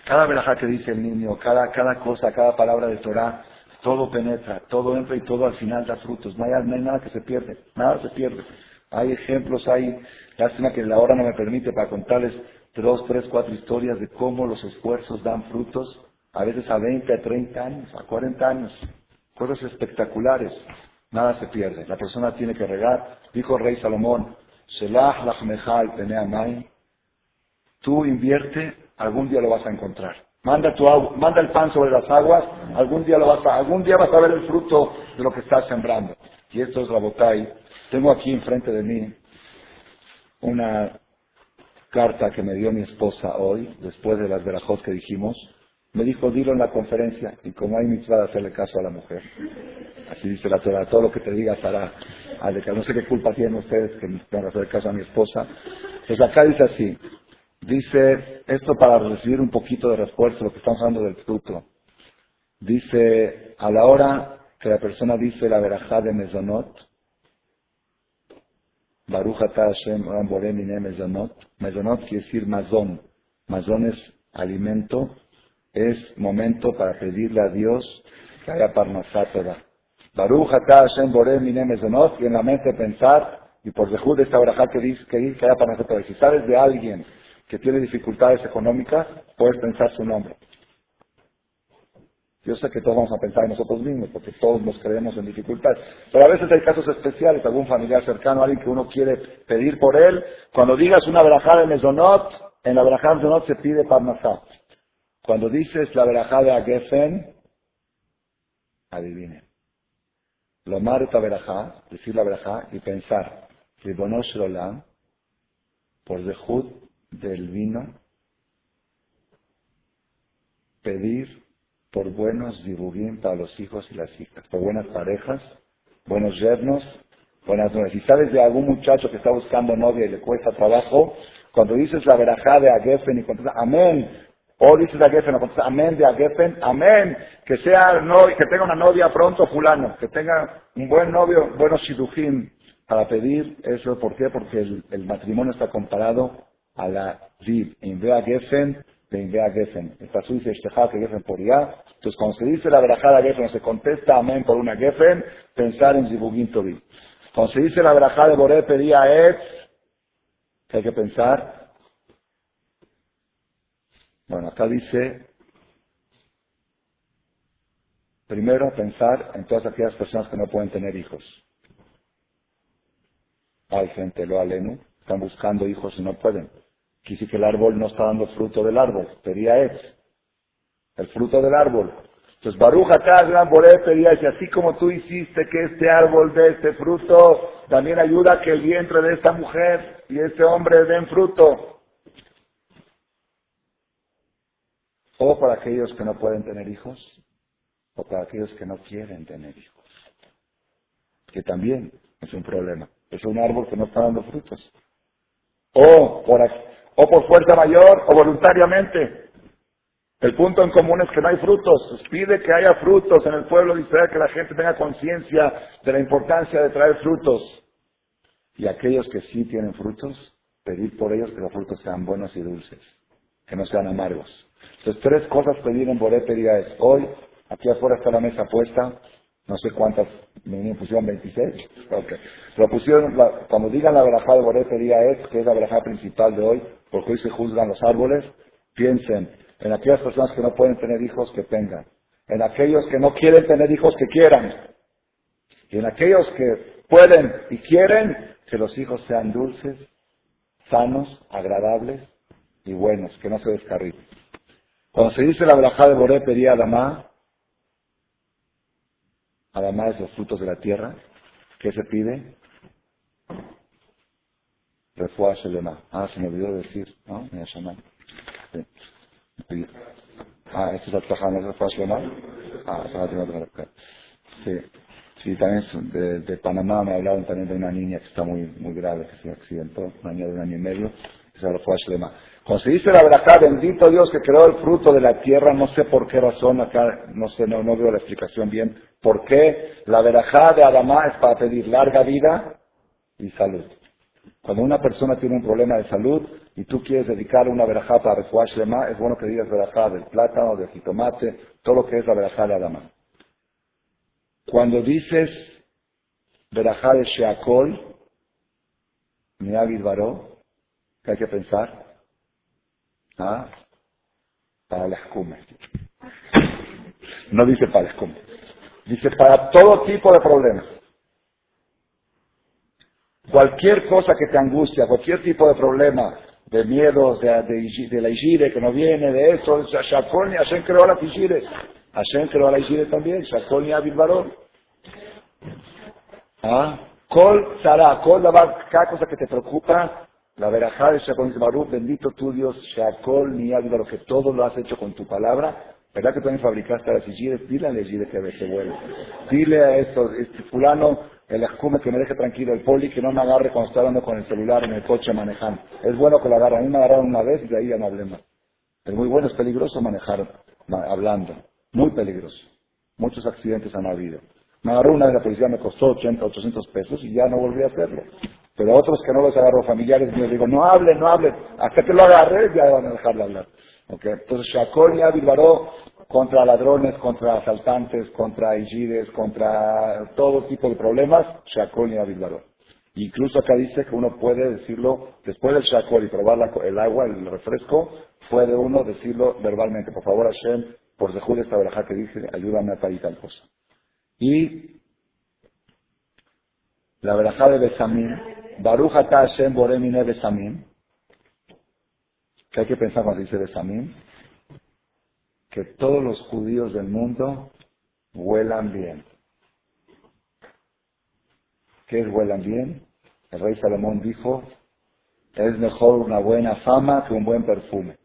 Cada verajá que dice el niño, cada, cada cosa, cada palabra de Torah, todo penetra, todo entra y todo al final da frutos. No hay, no hay nada que se pierde, nada se pierde. Hay ejemplos, hay, lástima que la hora no me permite para contarles dos, tres, cuatro historias de cómo los esfuerzos dan frutos a veces a 20, a 30 años, a 40 años. Cosas espectaculares. Nada se pierde. La persona tiene que regar. Dijo rey Salomón, Shelah Tú invierte, algún día lo vas a encontrar. Manda, tu manda el pan sobre las aguas, algún día, lo vas a, algún día vas a ver el fruto de lo que estás sembrando. Y esto es la botay. Tengo aquí enfrente de mí una carta que me dio mi esposa hoy, después de las verajos que dijimos, me dijo, dilo en la conferencia, y como hay mitzvah de hacerle caso a la mujer. Así dice la Torah, todo lo que te digas hará. No sé qué culpa tienen ustedes que me van a hacer caso a mi esposa. Pues acá dice así, dice, esto para recibir un poquito de refuerzo, lo que estamos hablando del fruto. Dice, a la hora que la persona dice la verajá de Mezonot, Baruch Hashem Mezonot, Mezonot quiere decir mazón, mazón es alimento, es momento para pedirle a Dios que haya parnasá toda. Baruch Hashem borem y en la mente pensar, y por de esta barajá que dice que, haya parnasá. Si sabes de alguien que tiene dificultades económicas, puedes pensar su nombre. Yo sé que todos vamos a pensar en nosotros mismos, porque todos nos creemos en dificultades. Pero a veces hay casos especiales, algún familiar cercano, alguien que uno quiere pedir por él. Cuando digas una verajá de Mesonot, en la verajá de Mesonot se pide parnasá. Cuando dices la verajá de Agefen, adivine. Lo marta verajá, decir la verajá y pensar, Ribonosh Rolam, por dejud del vino, pedir por buenos dibujim para los hijos y las hijas, por buenas parejas, buenos yernos, buenas novias. Si sabes de algún muchacho que está buscando novia y le cuesta trabajo, cuando dices la verajá de Agefen y contestas amén, o dices Agefen, o contestas amén de Agefen, amén, que sea que tenga una novia pronto fulano, que tenga un buen novio, buenos shidujim, para pedir eso, ¿por qué? Porque el, matrimonio está comparado a la Viv, en vez Gefen, en vez Gefen. Está su dice que por ya. Entonces, cuando se dice la verajada Gefen, se contesta amén por una Gefen, pensar en Zibugin. Cuando se dice la verajada de Boré pedía es, que hay que pensar. Bueno, acá dice, primero pensar en todas aquellas personas que no pueden tener hijos. Hay gente, lo alenu, están buscando hijos y no pueden. Quisi que el árbol no está dando fruto del árbol, pedía es el fruto del árbol. Entonces Baruch acá, gran Boré pedía, y así como tú hiciste que este árbol dé este fruto, también ayuda a que el vientre de esta mujer y este hombre den fruto. O para aquellos que no pueden tener hijos, o para aquellos que no quieren tener hijos. Que también es un problema. Es un árbol que no está dando frutos. O por, o por fuerza mayor o voluntariamente. El punto en común es que no hay frutos. Pide que haya frutos en el pueblo de Israel, que la gente tenga conciencia de la importancia de traer frutos. Y aquellos que sí tienen frutos, pedir por ellos que los frutos sean buenos y dulces, que no sean amargos. Entonces, tres cosas pedir en Boré es, hoy, aquí afuera está la mesa puesta, no sé cuántas, me pusieron 26. Okay. Lo cuando digan la verajá de Boré es, que es la verajá principal de hoy, porque hoy se juzgan los árboles, piensen en aquellas personas que no pueden tener hijos, que tengan. En aquellos que no quieren tener hijos, que quieran. Y en aquellos que pueden y quieren, que los hijos sean dulces, sanos, agradables y buenos, que no se descarrilen. Cuando se dice la verajá de Boré pedía a además de los frutos de la tierra, ¿qué se pide? Refuá Shelema. Ah, se me olvidó decir, ¿no? Me sí. Ah, ¿esto es Atzaján, es Refuá Shelema? Ah, sí. Sí, también de, de, Panamá me hablaron también de una niña que está muy, muy grave, que se accidentó, una niña de un año y medio, que se Refuá Shelema. Cuando se dice la verdad, bendito Dios que creó el fruto de la tierra, no sé por qué razón, acá no sé, no, veo la explicación bien, por qué la verajá de Adamá es para pedir larga vida y salud. Cuando una persona tiene un problema de salud y tú quieres dedicar una verajá para refuash es bueno que digas verajá del plátano, del jitomate, todo lo que es la verajá de Adamá. Cuando dices verajá de Sheakol, Miagid Baró, ¿qué hay que pensar? ¿Ah? Para la escume. No dice para la escume. Dice para todo tipo de problemas. Cualquier cosa que te angustia, cualquier tipo de problema, de miedos, de, de, la Ishire que no viene, de eso, Shakol y Hashem creó la Ishire. Hashem creó la Ishire también, Shakol y Abil ¿Ah? Kol Sara, Kol cada cosa que te preocupa, la verajá de Shakol Baruch, bendito tu Dios, Shakol ni lo que todo lo has hecho con tu palabra. ¿Verdad que también fabricaste las sigires? Dile a la que se vuelve. Dile a esto, este fulano, el escume que me deje tranquilo, el poli que no me agarre cuando está hablando con el celular en el coche manejando. Es bueno que lo agarre. A mí me agarraron una vez y de ahí ya no hablé más. Es muy bueno, es peligroso manejar hablando. Muy peligroso. Muchos accidentes han habido. Me agarró una de la policía, me costó 80, 800 pesos y ya no volví a hacerlo. Pero otros que no los agarro familiares me digo, no hable, no hable. Hasta que lo agarre ya van a dejar de hablar. Okay. Entonces, Shakol y Abilbaró contra ladrones, contra asaltantes, contra higides, contra todo tipo de problemas, Shakol y Abilbaró. Incluso acá dice que uno puede decirlo, después del Shakol y probar el agua, el refresco, puede uno decirlo verbalmente. Por favor, Hashem, por de esta verajá que dice, ayúdame a tal tal cosa. Y la verajá de Besamim, Baruch Hashem boremine Besamim, que hay que pensar cuando dice Besamim, que todos los judíos del mundo huelan bien. ¿Qué es huelan bien? El rey Salomón dijo, es mejor una buena fama que un buen perfume.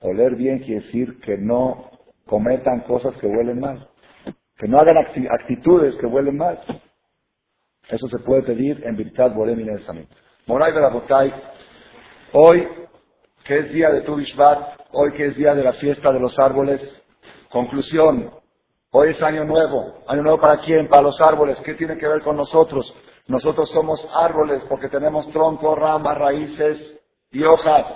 Oler bien quiere decir que no cometan cosas que huelen mal, que no hagan actitudes que huelen mal. Eso se puede pedir en Birkat Borem Samim. Moray Berabotay, hoy, que es día de Tu Bishvat, hoy que es día de la fiesta de los árboles, conclusión, hoy es año nuevo. ¿Año nuevo para quién? Para los árboles. ¿Qué tiene que ver con nosotros? Nosotros somos árboles porque tenemos tronco, ramas, raíces y hojas.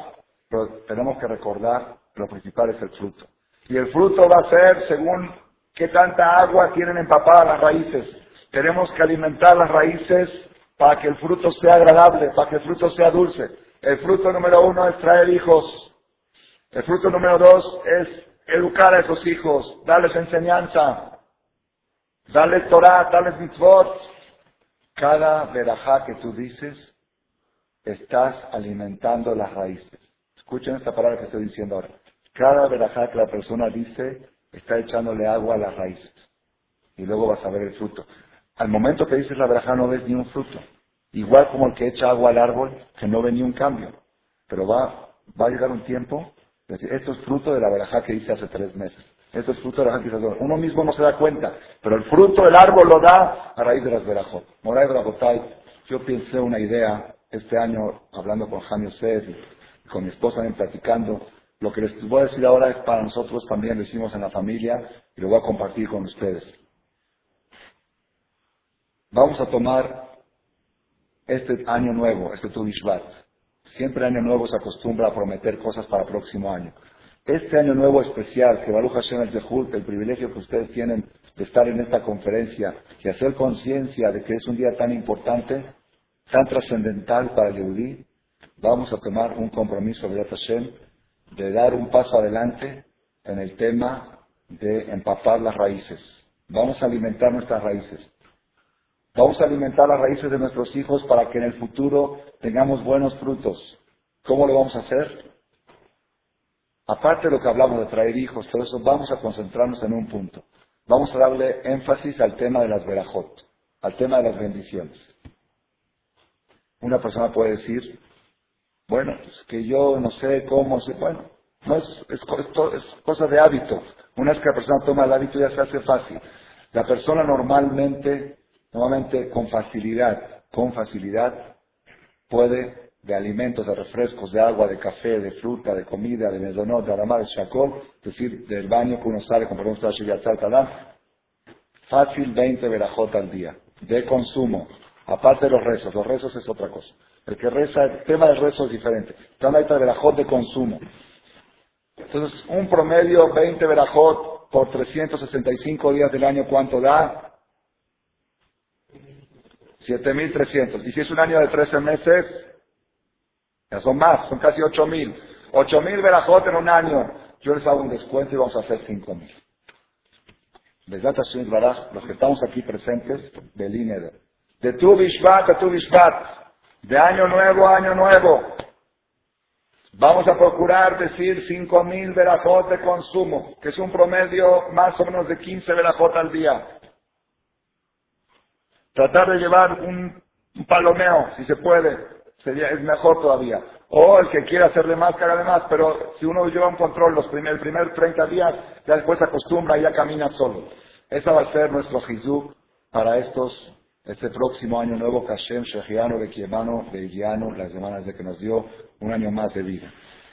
Pero tenemos que recordar lo principal es el fruto. Y el fruto va a ser según qué tanta agua tienen empapadas las raíces. Tenemos que alimentar las raíces para que el fruto sea agradable, para que el fruto sea dulce. El fruto número uno es traer hijos. El fruto número dos es educar a esos hijos, darles enseñanza, darles Torah, darles mitzvot. Cada verajá que tú dices, estás alimentando las raíces. Escuchen esta palabra que estoy diciendo ahora. Cada verajá que la persona dice, está echándole agua a las raíces. Y luego vas a ver el fruto. Al momento que dices la verajá no ves ni un fruto. Igual como el que echa agua al árbol, que no ve ni un cambio. Pero va, va a llegar un tiempo, de decir, esto es fruto de la verajá que hice hace tres meses. Esto es fruto de la verajá que hice Uno mismo no se da cuenta, pero el fruto del árbol lo da a raíz de las verajot. Moray Bragotay, yo pensé una idea este año, hablando con Jaime y con mi esposa también platicando, lo que les voy a decir ahora es para nosotros también, lo hicimos en la familia y lo voy a compartir con ustedes. Vamos a tomar este año nuevo, este Tu Siempre año nuevo se acostumbra a prometer cosas para el próximo año. Este año nuevo especial, que Baruch Hashem el Zehut, el privilegio que ustedes tienen de estar en esta conferencia y hacer conciencia de que es un día tan importante, tan trascendental para el Yehudi, vamos a tomar un compromiso de Hashem de dar un paso adelante en el tema de empapar las raíces. Vamos a alimentar nuestras raíces. Vamos a alimentar las raíces de nuestros hijos para que en el futuro tengamos buenos frutos. ¿Cómo lo vamos a hacer? Aparte de lo que hablamos de traer hijos, todo eso, vamos a concentrarnos en un punto. Vamos a darle énfasis al tema de las verajot, al tema de las bendiciones. Una persona puede decir, bueno, es que yo no sé cómo, sé, bueno, no es, es, cosa de hábito. Una vez que la persona toma el hábito ya se hace fácil. La persona normalmente, normalmente con facilidad, con facilidad, puede de alimentos, de refrescos, de agua, de café, de fruta, de comida, de mezonot, de aramá, de shakol, es decir, del baño que uno sale, como un fácil 20 verajot al día, de consumo, aparte de los rezos, los rezos es otra cosa. El que reza, el tema del rezo es diferente. Ahí verajot de consumo. Entonces, un promedio, 20 verajot por 365 días del año, ¿cuánto da? 7.300. Y si es un año de 13 meses, ya son más, son casi 8.000. 8.000 verajot en un año. Yo les hago un descuento y vamos a hacer 5.000. Besat Baraj, los que estamos aquí presentes, de línea de, de tu Bishvat a tu Bishvat, de año nuevo a año nuevo. Vamos a procurar decir 5.000 verajot de consumo, que es un promedio más o menos de 15 verajot al día. Tratar de llevar un, palomeo, si se puede, sería, es mejor todavía. O el que quiera hacer de más, que haga de más, pero si uno lleva un control los primer, el primer 30 días, ya después acostumbra y ya camina solo. Esa va a ser nuestro jizú para estos este próximo año nuevo, Kashem, Shechiano, Bekiemano, Beigiano, las semanas de que nos dio un año más de vida.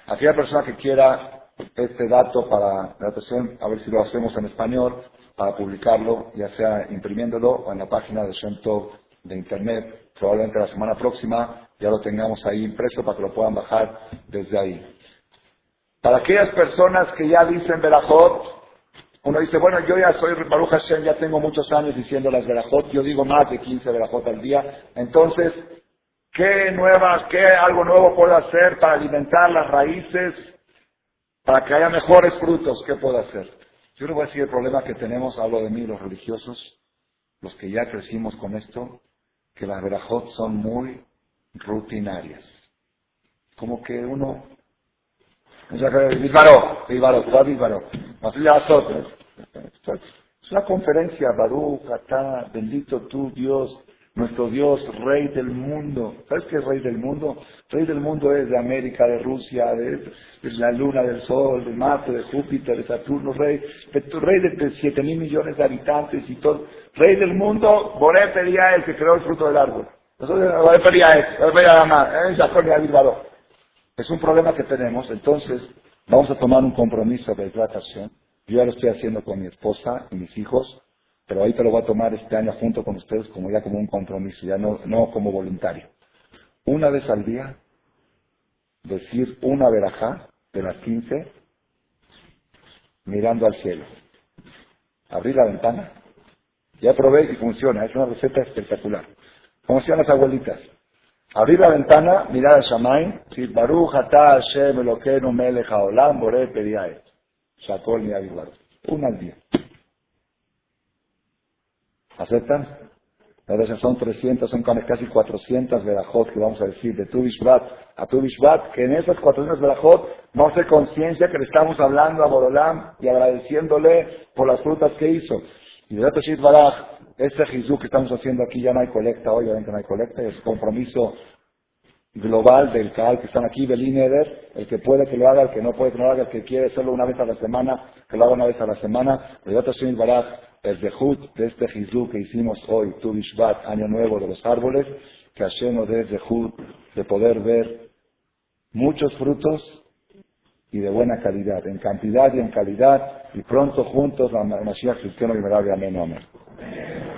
Aquella persona que quiera este dato para la atención, a ver si lo hacemos en español, para publicarlo, ya sea imprimiéndolo o en la página de Shem de Internet, probablemente la semana próxima ya lo tengamos ahí impreso para que lo puedan bajar desde ahí. Para aquellas personas que ya dicen Berajot, uno dice, bueno, yo ya soy Baruch Hashem, ya tengo muchos años diciendo las verajot, yo digo más de 15 verajot al día. Entonces, ¿qué nuevas, qué algo nuevo puedo hacer para alimentar las raíces, para que haya mejores frutos? ¿Qué puedo hacer? Yo le voy a decir el problema que tenemos, hablo de mí, los religiosos, los que ya crecimos con esto, que las verajot son muy rutinarias. Como que uno es una conferencia, Baruch, Atá, bendito tú, Dios. nuestro Dios, Rey del mundo. ¿Sabes qué es Rey del mundo? Rey del mundo es de América, de Rusia, de, la Luna, del Sol, de Marte, de Júpiter, de Saturno, Rey, Rey de, siete mil millones de habitantes y todo. Rey del mundo, Boré pedía el que creó el fruto del árbol. Boré pedía él, Boré pedía la Es un problema que tenemos, entonces vamos a tomar un compromiso de hidratación. Yo ya lo estoy haciendo con mi esposa y mis hijos pero ahorita lo voy a tomar este año junto con ustedes como ya como un compromiso, ya no, no como voluntario. Una vez al día, decir una verajá de las 15, mirando al cielo. Abrir la ventana. Ya probé y funciona, es una receta espectacular. Como hacían las abuelitas. Abrir la ventana, mirar al Shamain, decir, Baruch ata Hashem Elokeinu melech haolam boré pediae. Shakol mi Una al día. ¿Aceptan? A veces son 300, son casi 400 verajot que vamos a decir de tu a tu que en esas 400 verajot no se conciencia que le estamos hablando a Borolam y agradeciéndole por las frutas que hizo. Y de Shit Baraj, este Jizú que estamos haciendo aquí ya no hay colecta, hoy obviamente no hay colecta, es compromiso global del CAL que están aquí, Belín Eder, el que puede que lo haga, el que no puede que no lo haga, el que quiere hacerlo una vez a la semana, que lo haga una vez a la semana. Shit Baraj, el dejut de este Jizú que hicimos hoy, Tu Bishvat, Año Nuevo de los Árboles, que Hashem nos dé de poder ver muchos frutos y de buena calidad, en cantidad y en calidad, y pronto juntos la Mashiach Cristiano y Amén. Amén.